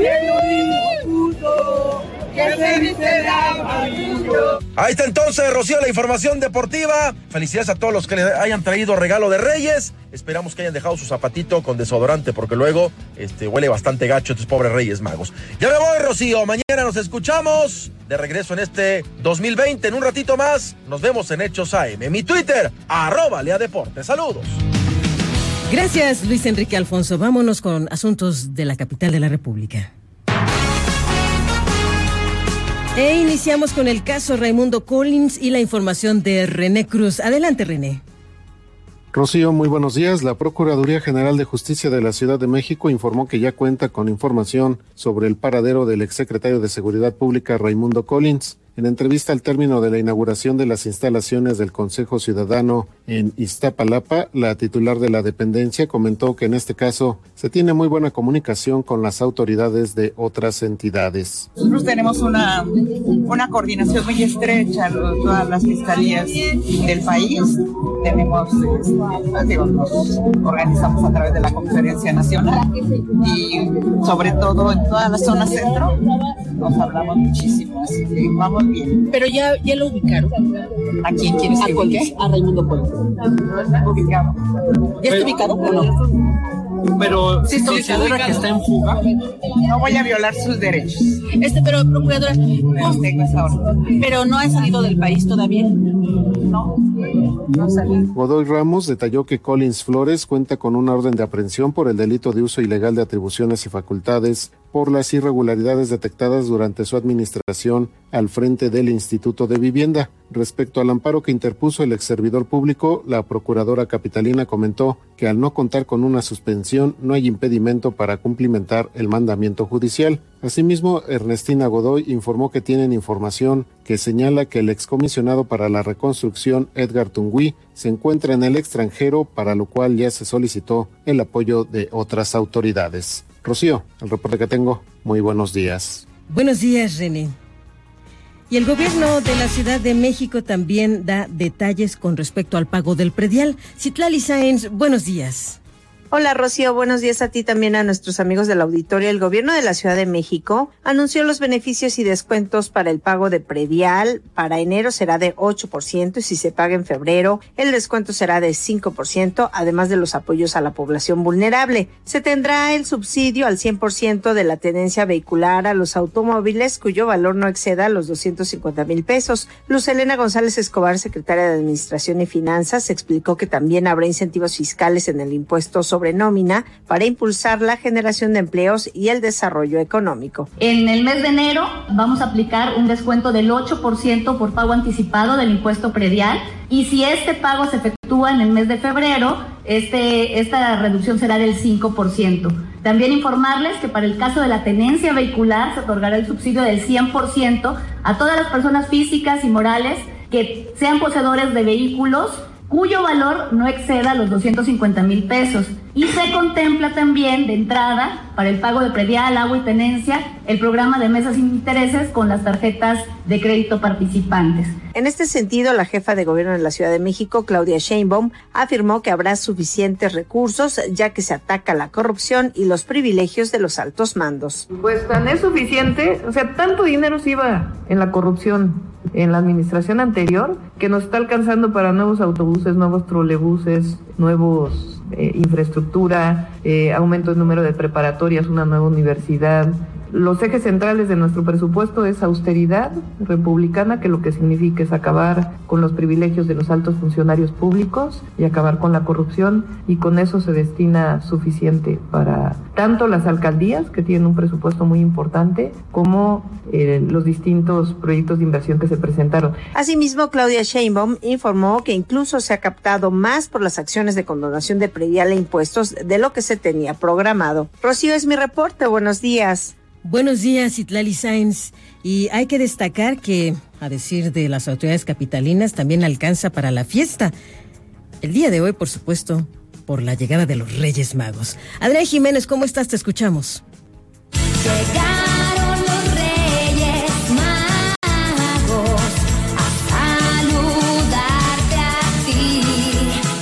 Ahí está entonces, Rocío, la información deportiva. Felicidades a todos los que le hayan traído regalo de Reyes. Esperamos que hayan dejado su zapatito con desodorante porque luego este, huele bastante gacho estos pobres Reyes Magos. Ya me voy, Rocío. Mañana nos escuchamos de regreso en este 2020. En un ratito más nos vemos en Hechos AM. Mi Twitter, arroba Lea Deportes. Saludos.
Gracias, Luis Enrique Alfonso. Vámonos con asuntos de la capital de la República. E iniciamos con el caso Raimundo Collins y la información de René Cruz. Adelante, René.
Rocío, muy buenos días. La Procuraduría General de Justicia de la Ciudad de México informó que ya cuenta con información sobre el paradero del exsecretario de Seguridad Pública Raimundo Collins. En entrevista al término de la inauguración de las instalaciones del Consejo Ciudadano en Iztapalapa, la titular de la dependencia comentó que en este caso se tiene muy buena comunicación con las autoridades de otras entidades.
Nosotros tenemos una, una coordinación muy estrecha con todas las fiscalías del país. Tenemos, este, digo, nos organizamos a través de la Conferencia Nacional y sobre todo en toda la zona centro nos hablamos muchísimo, así que vamos
pero ya, ya lo ubicaron.
¿A quién quieres que ubique?
A Raimundo Pueblo.
Ubicado.
¿Ya está ubicado o no?
pero
sí,
considera que está en fuga. No voy a violar sus derechos.
Este, pero procuradora, pero no ha salido del país todavía. No,
no salido.
Godoy Ramos detalló que Collins Flores cuenta con una orden de aprehensión por el delito de uso ilegal de atribuciones y facultades por las irregularidades detectadas durante su administración al frente del Instituto de Vivienda. Respecto al amparo que interpuso el ex servidor público, la procuradora capitalina comentó que al no contar con una suspensión no hay impedimento para cumplimentar el mandamiento judicial. Asimismo, Ernestina Godoy informó que tienen información que señala que el excomisionado para la reconstrucción Edgar Tungui se encuentra en el extranjero, para lo cual ya se solicitó el apoyo de otras autoridades. Rocío, el reporte que tengo. Muy buenos días.
Buenos días, René. Y el gobierno de la Ciudad de México también da detalles con respecto al pago del predial. Citlali Sáenz, buenos días.
Hola Rocío, buenos días a ti también a nuestros amigos del auditorio. El gobierno de la Ciudad de México anunció los beneficios y descuentos para el pago de predial. Para enero será de 8% y si se paga en febrero, el descuento será de 5%, además de los apoyos a la población vulnerable. Se tendrá el subsidio al 100% de la tenencia vehicular a los automóviles cuyo valor no exceda los 250 mil pesos. Luz Elena González Escobar, secretaria de Administración y Finanzas, explicó que también habrá incentivos fiscales en el impuesto sobre para impulsar la generación de empleos y el desarrollo económico.
En el mes de enero vamos a aplicar un descuento del 8% por pago anticipado del impuesto predial y si este pago se efectúa en el mes de febrero, este, esta reducción será del 5%. También informarles que para el caso de la tenencia vehicular se otorgará el subsidio del 100% a todas las personas físicas y morales que sean poseedores de vehículos cuyo valor no exceda los 250 mil pesos. Y se contempla también de entrada para el pago de predial, agua y tenencia el programa de mesas sin intereses con las tarjetas de crédito participantes.
En este sentido, la jefa de gobierno de la Ciudad de México, Claudia Sheinbaum, afirmó que habrá suficientes recursos ya que se ataca la corrupción y los privilegios de los altos mandos.
Pues tan es suficiente, o sea, tanto dinero se iba en la corrupción en la administración anterior que nos está alcanzando para nuevos autobuses, nuevos trolebuses, nuevos eh, infraestructura, eh, aumento del número de preparatorias, una nueva universidad, los ejes centrales de nuestro presupuesto es austeridad republicana, que lo que significa es acabar con los privilegios de los altos funcionarios públicos y acabar con la corrupción y con eso se destina suficiente para tanto las alcaldías, que tienen un presupuesto muy importante, como eh, los distintos proyectos de inversión que se presentaron.
Asimismo, Claudia Sheinbaum informó que incluso se ha captado más por las acciones de condonación de predial e impuestos de lo que se tenía programado. Rocío es mi reporte. Buenos días.
Buenos días, Itlali Sainz. Y hay que destacar que, a decir de las autoridades capitalinas, también alcanza para la fiesta. El día de hoy, por supuesto, por la llegada de los Reyes Magos. Adrián Jiménez, ¿cómo estás? Te escuchamos.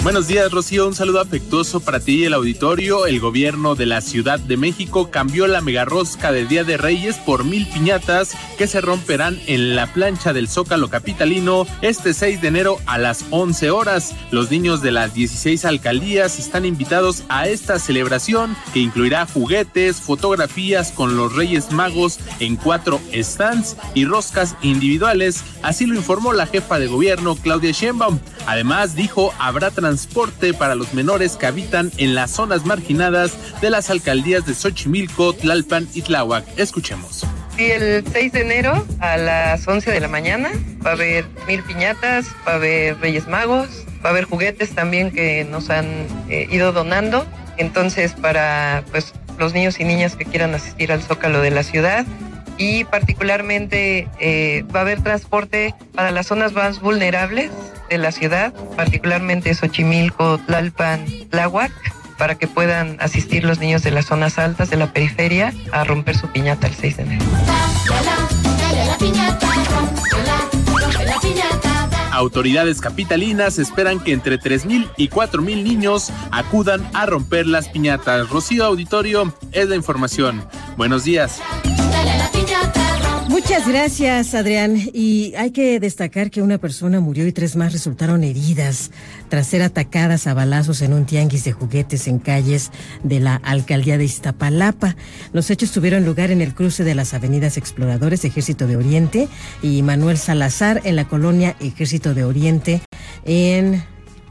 Buenos días, Rocío. Un saludo afectuoso para ti y el auditorio. El gobierno de la Ciudad de México cambió la megarrosca de Día de Reyes por mil piñatas que se romperán en la plancha del Zócalo Capitalino este 6 de enero a las 11 horas. Los niños de las 16 alcaldías están invitados a esta celebración que incluirá juguetes, fotografías con los Reyes Magos en cuatro stands y roscas individuales. Así lo informó la jefa de gobierno, Claudia Sheinbaum. Además, dijo, habrá transporte para los menores que habitan en las zonas marginadas de las alcaldías de Xochimilco, Tlalpan y Tláhuac. Escuchemos.
Y el 6 de enero a las 11 de la mañana va a haber mil piñatas, va a haber Reyes Magos, va a haber juguetes también que nos han eh, ido donando. Entonces, para pues, los niños y niñas que quieran asistir al Zócalo de la ciudad, y particularmente eh, va a haber transporte para las zonas más vulnerables de la ciudad, particularmente Xochimilco, Tlalpan, Tláhuac, para que puedan asistir los niños de las zonas altas de la periferia a romper su piñata el 6 de enero.
Autoridades capitalinas esperan que entre 3.000 y 4.000 niños acudan a romper las piñatas. Rocío Auditorio es la información. Buenos días.
Muchas gracias, Adrián. Y hay que destacar que una persona murió y tres más resultaron heridas tras ser atacadas a balazos en un tianguis de juguetes en calles de la alcaldía de Iztapalapa. Los hechos tuvieron lugar en el cruce de las avenidas Exploradores Ejército de Oriente y Manuel Salazar en la colonia Ejército de Oriente en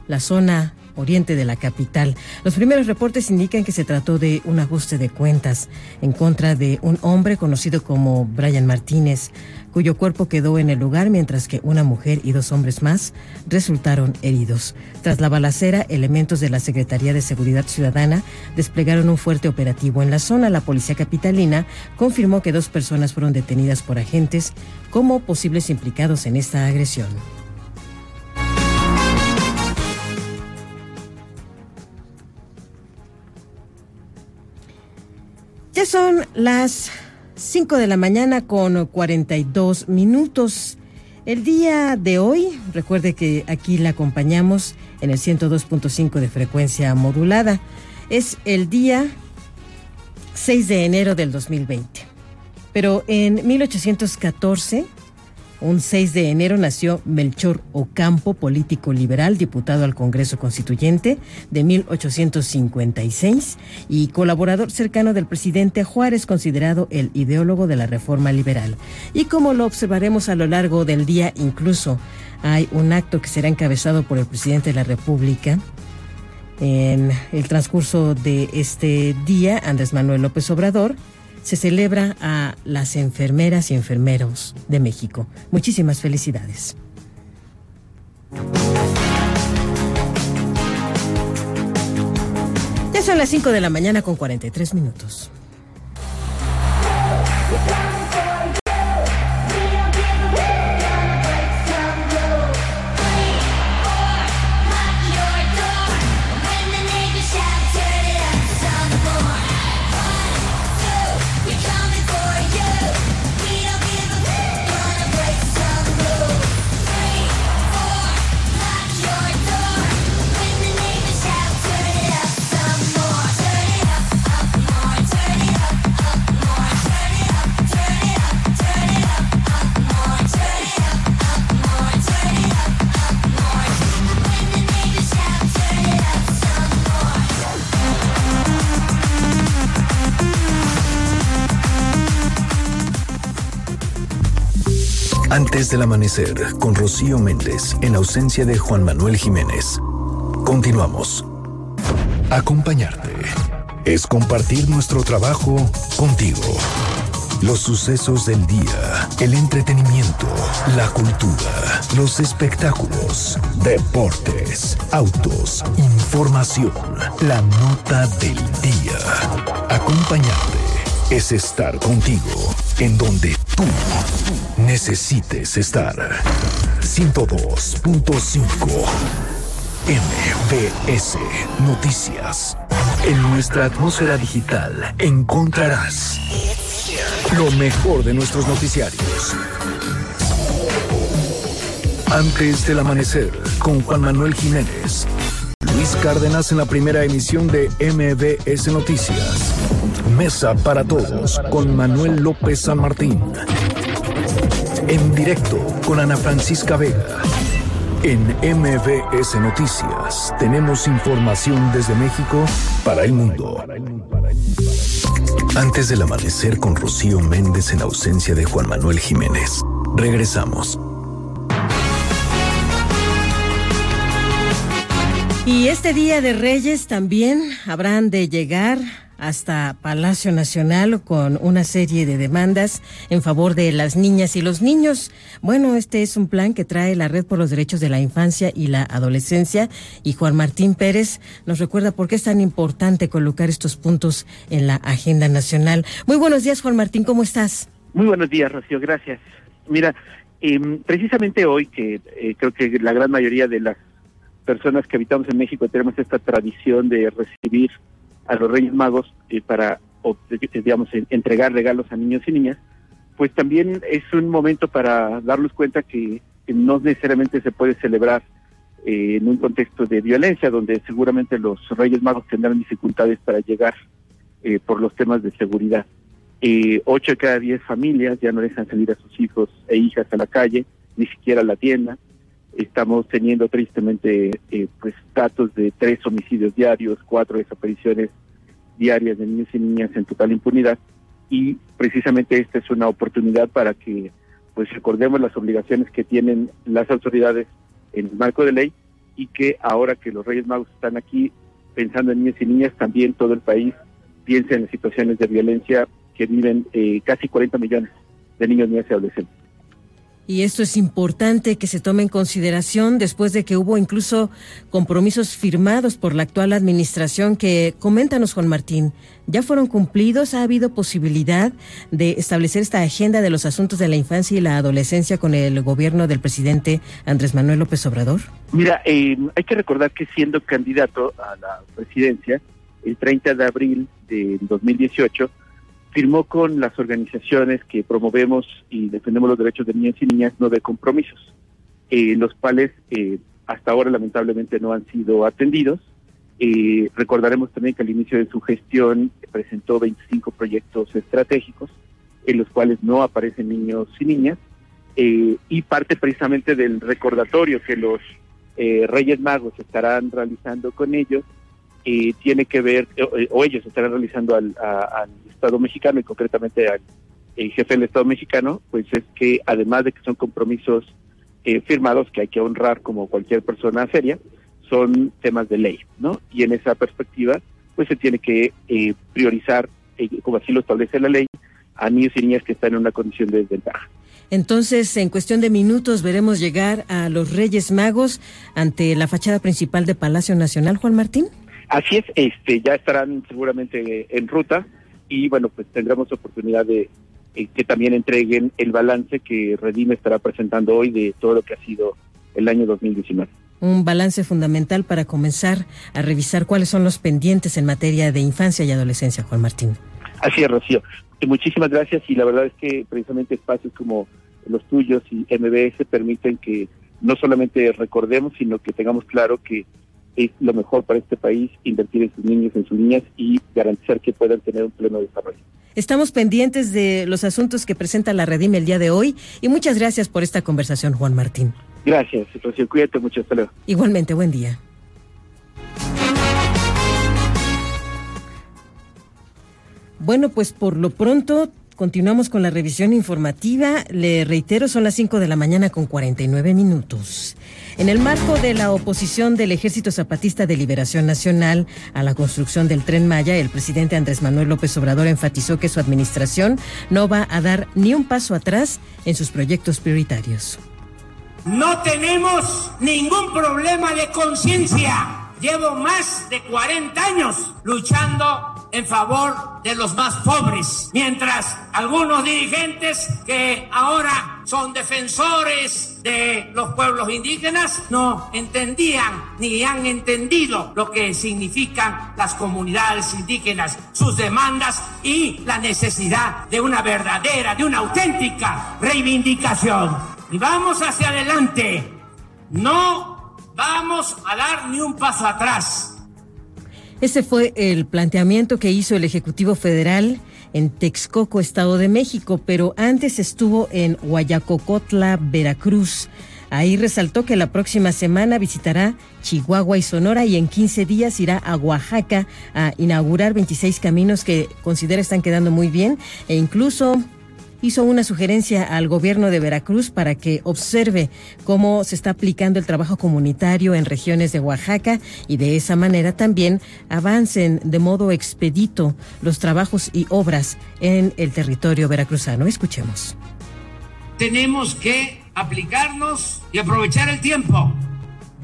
la zona oriente de la capital. Los primeros reportes indican que se trató de un ajuste de cuentas en contra de un hombre conocido como Brian Martínez, cuyo cuerpo quedó en el lugar mientras que una mujer y dos hombres más resultaron heridos. Tras la balacera, elementos de la Secretaría de Seguridad Ciudadana desplegaron un fuerte operativo en la zona. La policía capitalina confirmó que dos personas fueron detenidas por agentes como posibles implicados en esta agresión. Ya son las 5 de la mañana con 42 minutos. El día de hoy, recuerde que aquí la acompañamos en el 102.5 de frecuencia modulada. Es el día 6 de enero del 2020. Pero en 1814 un 6 de enero nació Melchor Ocampo, político liberal, diputado al Congreso Constituyente de 1856 y colaborador cercano del presidente Juárez, considerado el ideólogo de la reforma liberal. Y como lo observaremos a lo largo del día, incluso hay un acto que será encabezado por el presidente de la República. En el transcurso de este día, Andrés Manuel López Obrador se celebra a las enfermeras y enfermeros de México. Muchísimas felicidades. Ya son las 5 de la mañana con 43 minutos.
Antes del amanecer, con Rocío Méndez, en ausencia de Juan Manuel Jiménez. Continuamos. Acompañarte es compartir nuestro trabajo contigo. Los sucesos del día, el entretenimiento, la cultura, los espectáculos, deportes, autos, información, la nota del día. Acompañarte es estar contigo en donde tú necesites estar. 102.5 MBS Noticias. En nuestra atmósfera digital encontrarás lo mejor de nuestros noticiarios. Antes del amanecer, con Juan Manuel Jiménez. Cárdenas en la primera emisión de MBS Noticias. Mesa para todos con Manuel López San Martín. En directo con Ana Francisca Vega. En MBS Noticias tenemos información desde México para el mundo. Antes del amanecer con Rocío Méndez en ausencia de Juan Manuel Jiménez. Regresamos.
Y este Día de Reyes también habrán de llegar hasta Palacio Nacional con una serie de demandas en favor de las niñas y los niños. Bueno, este es un plan que trae la Red por los Derechos de la Infancia y la Adolescencia y Juan Martín Pérez nos recuerda por qué es tan importante colocar estos puntos en la agenda nacional. Muy buenos días, Juan Martín, ¿cómo estás?
Muy buenos días, Rocío, gracias. Mira, eh, precisamente hoy que eh, creo que la gran mayoría de las personas que habitamos en México tenemos esta tradición de recibir a los Reyes Magos eh, para, digamos, entregar regalos a niños y niñas, pues también es un momento para darnos cuenta que, no necesariamente se puede celebrar eh, en un contexto de violencia, donde seguramente los Reyes Magos tendrán dificultades para llegar eh, por los temas de seguridad. ocho de cada diez familias ya no dejan salir a sus hijos e hijas a la calle, ni siquiera a la tienda estamos teniendo tristemente eh, pues datos de tres homicidios diarios, cuatro desapariciones diarias de niños y niñas en total impunidad y precisamente esta es una oportunidad para que pues recordemos las obligaciones que tienen las autoridades en el marco de ley y que ahora que los Reyes Magos están aquí pensando en niños y niñas, también todo el país piense en las situaciones de violencia que viven eh, casi 40 millones de niños, niñas y adolescentes.
Y esto es importante que se tome en consideración después de que hubo incluso compromisos firmados por la actual administración que, coméntanos Juan Martín, ¿ya fueron cumplidos? ¿Ha habido posibilidad de establecer esta agenda de los asuntos de la infancia y la adolescencia con el gobierno del presidente Andrés Manuel López Obrador?
Mira, eh, hay que recordar que siendo candidato a la presidencia, el 30 de abril de 2018, firmó con las organizaciones que promovemos y defendemos los derechos de niñas y niñas nueve compromisos, eh, los cuales eh, hasta ahora lamentablemente no han sido atendidos. Eh, recordaremos también que al inicio de su gestión presentó 25 proyectos estratégicos en los cuales no aparecen niños y niñas y parte precisamente del recordatorio que los Reyes Magos estarán realizando con ellos tiene que ver, eh, o, ellos estarán realizando al, Estado mexicano y concretamente al jefe del Estado mexicano, pues es que además de que son compromisos eh, firmados que hay que honrar como cualquier persona seria, son temas de ley, ¿no? Y en esa perspectiva, pues se tiene que eh, priorizar, como así lo establece la ley, a niños y niñas que están en una condición de desventaja.
Entonces, en cuestión de minutos veremos llegar a los Reyes Magos ante la fachada principal de Palacio Nacional, Juan Martín.
Así es, este, ya estarán seguramente en ruta y bueno, pues tendremos oportunidad de eh, que también entreguen el balance que Redime estará presentando hoy de todo lo que ha sido el año 2019.
Un balance fundamental para comenzar a revisar cuáles son los pendientes en materia de infancia y adolescencia, Juan Martín.
Así es, Rocío. Muchísimas gracias y la verdad es que precisamente espacios como los tuyos y MBS permiten que no solamente recordemos, sino que tengamos claro que es lo mejor para este país invertir en sus niños, en sus niñas y garantizar que puedan tener un pleno desarrollo.
Estamos pendientes de los asuntos que presenta la Redime el día de hoy y muchas gracias por esta conversación, Juan Martín.
Gracias, Rocío. Cuídate mucho. Hasta luego.
Igualmente, buen día. Bueno, pues por lo pronto continuamos con la revisión informativa. Le reitero, son las 5 de la mañana con 49 minutos. En el marco de la oposición del Ejército Zapatista de Liberación Nacional a la construcción del tren Maya, el presidente Andrés Manuel López Obrador enfatizó que su administración no va a dar ni un paso atrás en sus proyectos prioritarios.
No tenemos ningún problema de conciencia. Llevo más de 40 años luchando en favor de los más pobres, mientras algunos dirigentes que ahora son defensores de los pueblos indígenas no entendían ni han entendido lo que significan las comunidades indígenas, sus demandas y la necesidad de una verdadera, de una auténtica reivindicación. Y vamos hacia adelante, no vamos a dar ni un paso atrás.
Ese fue el planteamiento que hizo el Ejecutivo Federal en Texcoco, Estado de México, pero antes estuvo en Guayacocotla, Veracruz. Ahí resaltó que la próxima semana visitará Chihuahua y Sonora y en 15 días irá a Oaxaca a inaugurar 26 caminos que considera están quedando muy bien e incluso hizo una sugerencia al gobierno de Veracruz para que observe cómo se está aplicando el trabajo comunitario en regiones de Oaxaca y de esa manera también avancen de modo expedito los trabajos y obras en el territorio veracruzano. Escuchemos.
Tenemos que aplicarnos y aprovechar el tiempo.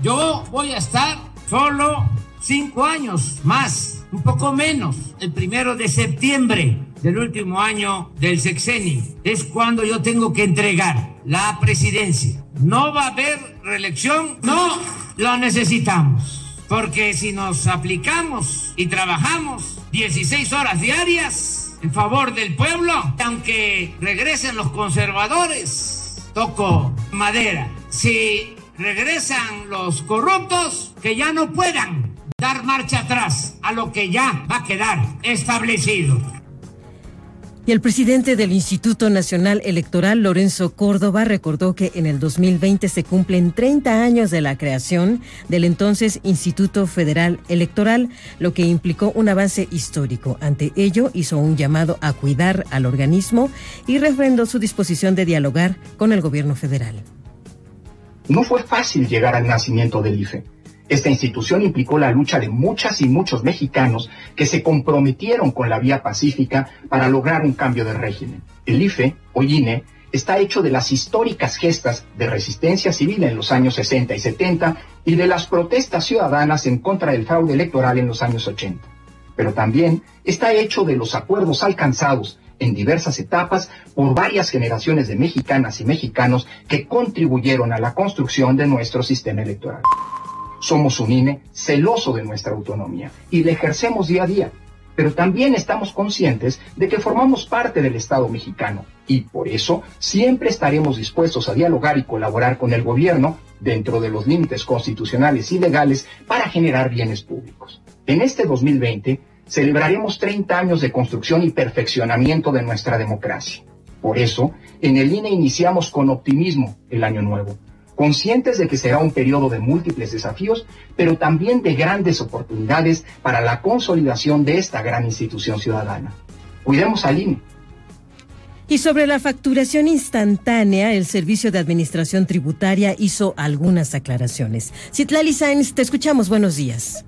Yo voy a estar solo cinco años más, un poco menos, el primero de septiembre del último año del sexenio. Es cuando yo tengo que entregar la presidencia. No va a haber reelección, no lo necesitamos. Porque si nos aplicamos y trabajamos 16 horas diarias en favor del pueblo, aunque regresen los conservadores, toco madera. Si regresan los corruptos, que ya no puedan dar marcha atrás a lo que ya va a quedar establecido.
Y el presidente del Instituto Nacional Electoral, Lorenzo Córdoba, recordó que en el 2020 se cumplen 30 años de la creación del entonces Instituto Federal Electoral, lo que implicó un avance histórico. Ante ello, hizo un llamado a cuidar al organismo y refrendó su disposición de dialogar con el gobierno federal.
No fue fácil llegar al nacimiento del IFE esta institución implicó la lucha de muchas y muchos mexicanos que se comprometieron con la vía pacífica para lograr un cambio de régimen. El IFE, o INE, está hecho de las históricas gestas de resistencia civil en los años 60 y 70 y de las protestas ciudadanas en contra del fraude electoral en los años 80. Pero también está hecho de los acuerdos alcanzados en diversas etapas por varias generaciones de mexicanas y mexicanos que contribuyeron a la construcción de nuestro sistema electoral. Somos un INE celoso de nuestra autonomía y la ejercemos día a día, pero también estamos conscientes de que formamos parte del Estado mexicano y por eso siempre estaremos dispuestos a dialogar y colaborar con el gobierno dentro de los límites constitucionales y legales para generar bienes públicos. En este 2020 celebraremos 30 años de construcción y perfeccionamiento de nuestra democracia. Por eso, en el INE iniciamos con optimismo el año nuevo conscientes de que será un periodo de múltiples desafíos, pero también de grandes oportunidades para la consolidación de esta gran institución ciudadana. Cuidemos al INE.
Y sobre la facturación instantánea, el Servicio de Administración Tributaria hizo algunas aclaraciones. Citlali Sainz, te escuchamos. Buenos días.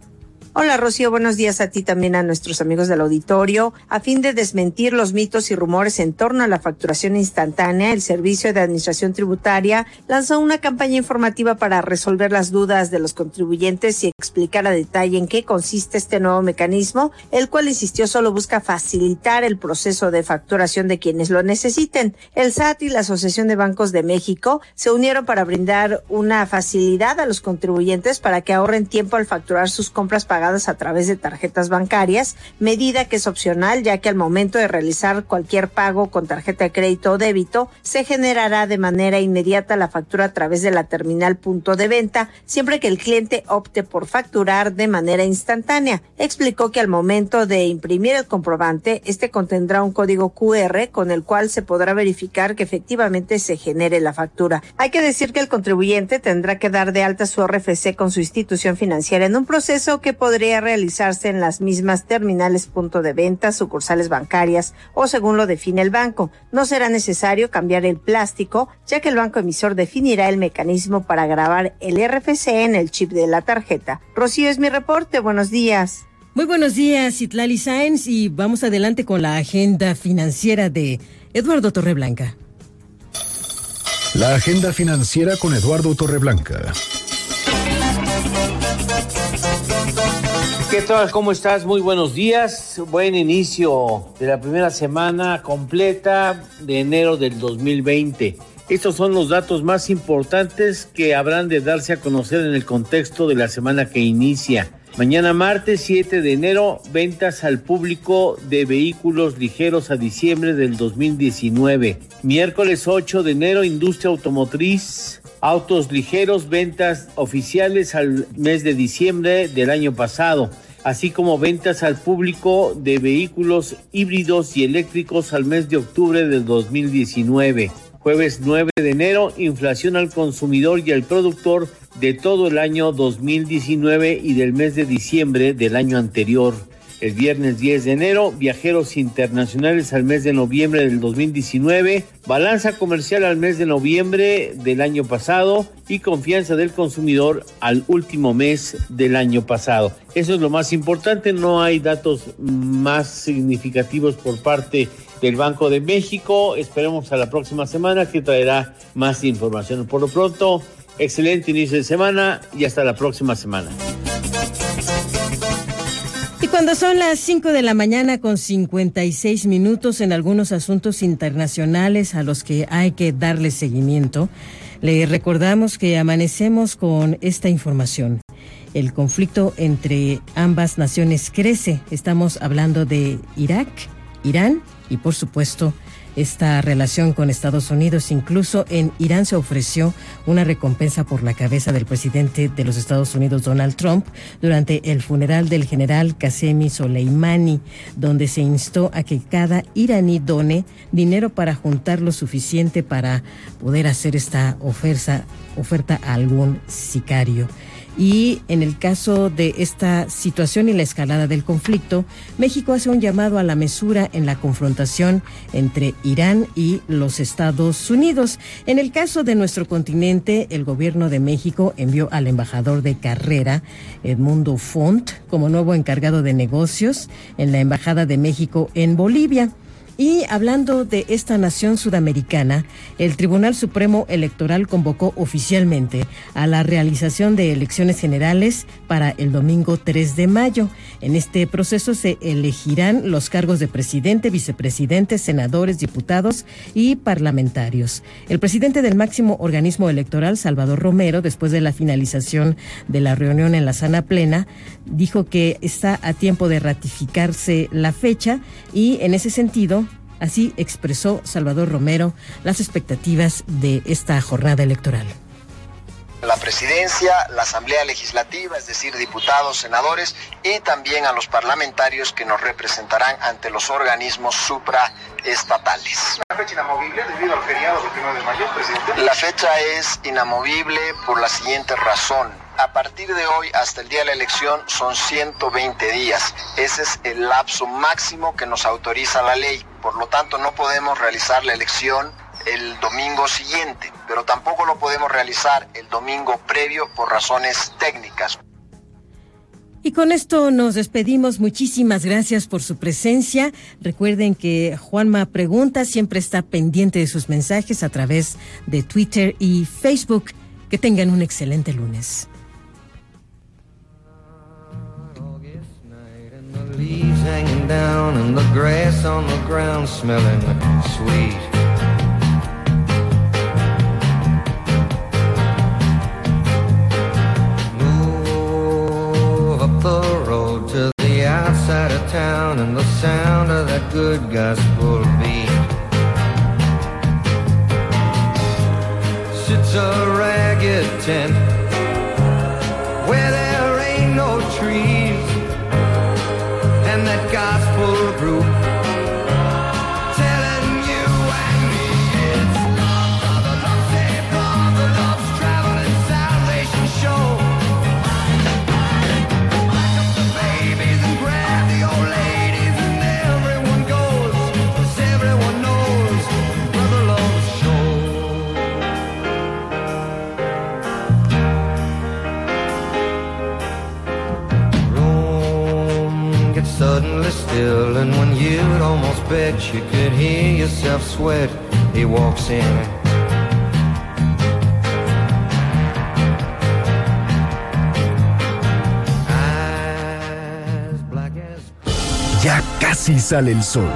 Hola Rocío, buenos días a ti también a nuestros amigos del auditorio. A fin de desmentir los mitos y rumores en torno a la facturación instantánea, el Servicio de Administración Tributaria lanzó una campaña informativa para resolver las dudas de los contribuyentes y explicar a detalle en qué consiste este nuevo mecanismo, el cual insistió solo busca facilitar el proceso de facturación de quienes lo necesiten. El SAT y la Asociación de Bancos de México se unieron para brindar una facilidad a los contribuyentes para que ahorren tiempo al facturar sus compras pagadas a través de tarjetas bancarias, medida que es opcional ya que al momento de realizar cualquier pago con tarjeta de crédito o débito, se generará de manera inmediata la factura a través de la terminal punto de venta, siempre que el cliente opte por facturar de manera instantánea. Explicó que al momento de imprimir el comprobante, este contendrá un código QR con el cual se podrá verificar que efectivamente se genere la factura. Hay que decir que el contribuyente tendrá que dar de alta su RFC con su institución financiera en un proceso que podrá podría realizarse en las mismas terminales punto de venta, sucursales bancarias o según lo define el banco. No será necesario cambiar el plástico, ya que el banco emisor definirá el mecanismo para grabar el RFC en el chip de la tarjeta. Rocío es mi reporte. Buenos días.
Muy buenos días, Itlali Sáenz, y vamos adelante con la agenda financiera de Eduardo Torreblanca.
La agenda financiera con Eduardo Torreblanca.
¿Qué? ¿Cómo estás? Muy buenos días. Buen inicio de la primera semana completa de enero del 2020. Estos son los datos más importantes que habrán de darse a conocer en el contexto de la semana que inicia. Mañana martes 7 de enero, ventas al público de vehículos ligeros a diciembre del 2019. Miércoles 8 de enero, industria automotriz autos ligeros, ventas oficiales al mes de diciembre del año pasado, así como ventas al público de vehículos híbridos y eléctricos al mes de octubre del 2019. Jueves 9 de enero, inflación al consumidor y al productor de todo el año 2019 y del mes de diciembre del año anterior. El viernes 10 de enero, viajeros internacionales al mes de noviembre del 2019, balanza comercial al mes de noviembre del año pasado y confianza del consumidor al último mes del año pasado. Eso es lo más importante, no hay datos más significativos por parte del Banco de México. Esperemos a la próxima semana que traerá más información. Por lo pronto, excelente inicio de semana y hasta la próxima semana.
Cuando son las 5 de la mañana con 56 minutos en algunos asuntos internacionales a los que hay que darle seguimiento, le recordamos que amanecemos con esta información. El conflicto entre ambas naciones crece. Estamos hablando de Irak, Irán y por supuesto esta relación con Estados Unidos. Incluso en Irán se ofreció una recompensa por la cabeza del presidente de los Estados Unidos, Donald Trump, durante el funeral del general Qasemi Soleimani, donde se instó a que cada iraní done dinero para juntar lo suficiente para poder hacer esta oferta, oferta a algún sicario. Y en el caso de esta situación y la escalada del conflicto, México hace un llamado a la mesura en la confrontación entre Irán y los Estados Unidos. En el caso de nuestro continente, el gobierno de México envió al embajador de carrera, Edmundo Font, como nuevo encargado de negocios en la Embajada de México en Bolivia. Y hablando de esta nación sudamericana, el Tribunal Supremo Electoral convocó oficialmente a la realización de elecciones generales para el domingo 3 de mayo. En este proceso se elegirán los cargos de presidente, vicepresidente, senadores, diputados y parlamentarios. El presidente del máximo organismo electoral, Salvador Romero, después de la finalización de la reunión en la sana plena, dijo que está a tiempo de ratificarse la fecha y en ese sentido Así expresó Salvador Romero las expectativas de esta jornada electoral
la presidencia, la Asamblea Legislativa, es decir, diputados, senadores, y también a los parlamentarios que nos representarán ante los organismos supraestatales.
¿La fecha inamovible debido al feriado del 1 de mayo, presidente?
La fecha es inamovible por la siguiente razón. A partir de hoy hasta el día de la elección son 120 días. Ese es el lapso máximo que nos autoriza la ley. Por lo tanto, no podemos realizar la elección el domingo siguiente, pero tampoco lo podemos realizar el domingo previo por razones técnicas.
Y con esto nos despedimos. Muchísimas gracias por su presencia. Recuerden que Juanma Pregunta siempre está pendiente de sus mensajes a través de Twitter y Facebook. Que tengan un excelente lunes. Leaves hanging down and the grass on the ground smelling sweet. Move up the road to the outside of town and the sound of that good gospel beat. Sits a ragged tent bet you could hear yourself sweat, he walks in.
Ya casi sale el sol.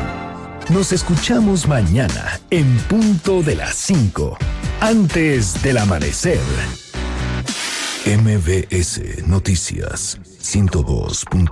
Nos escuchamos mañana en punto de las 5, antes del amanecer. MBS Noticias 102.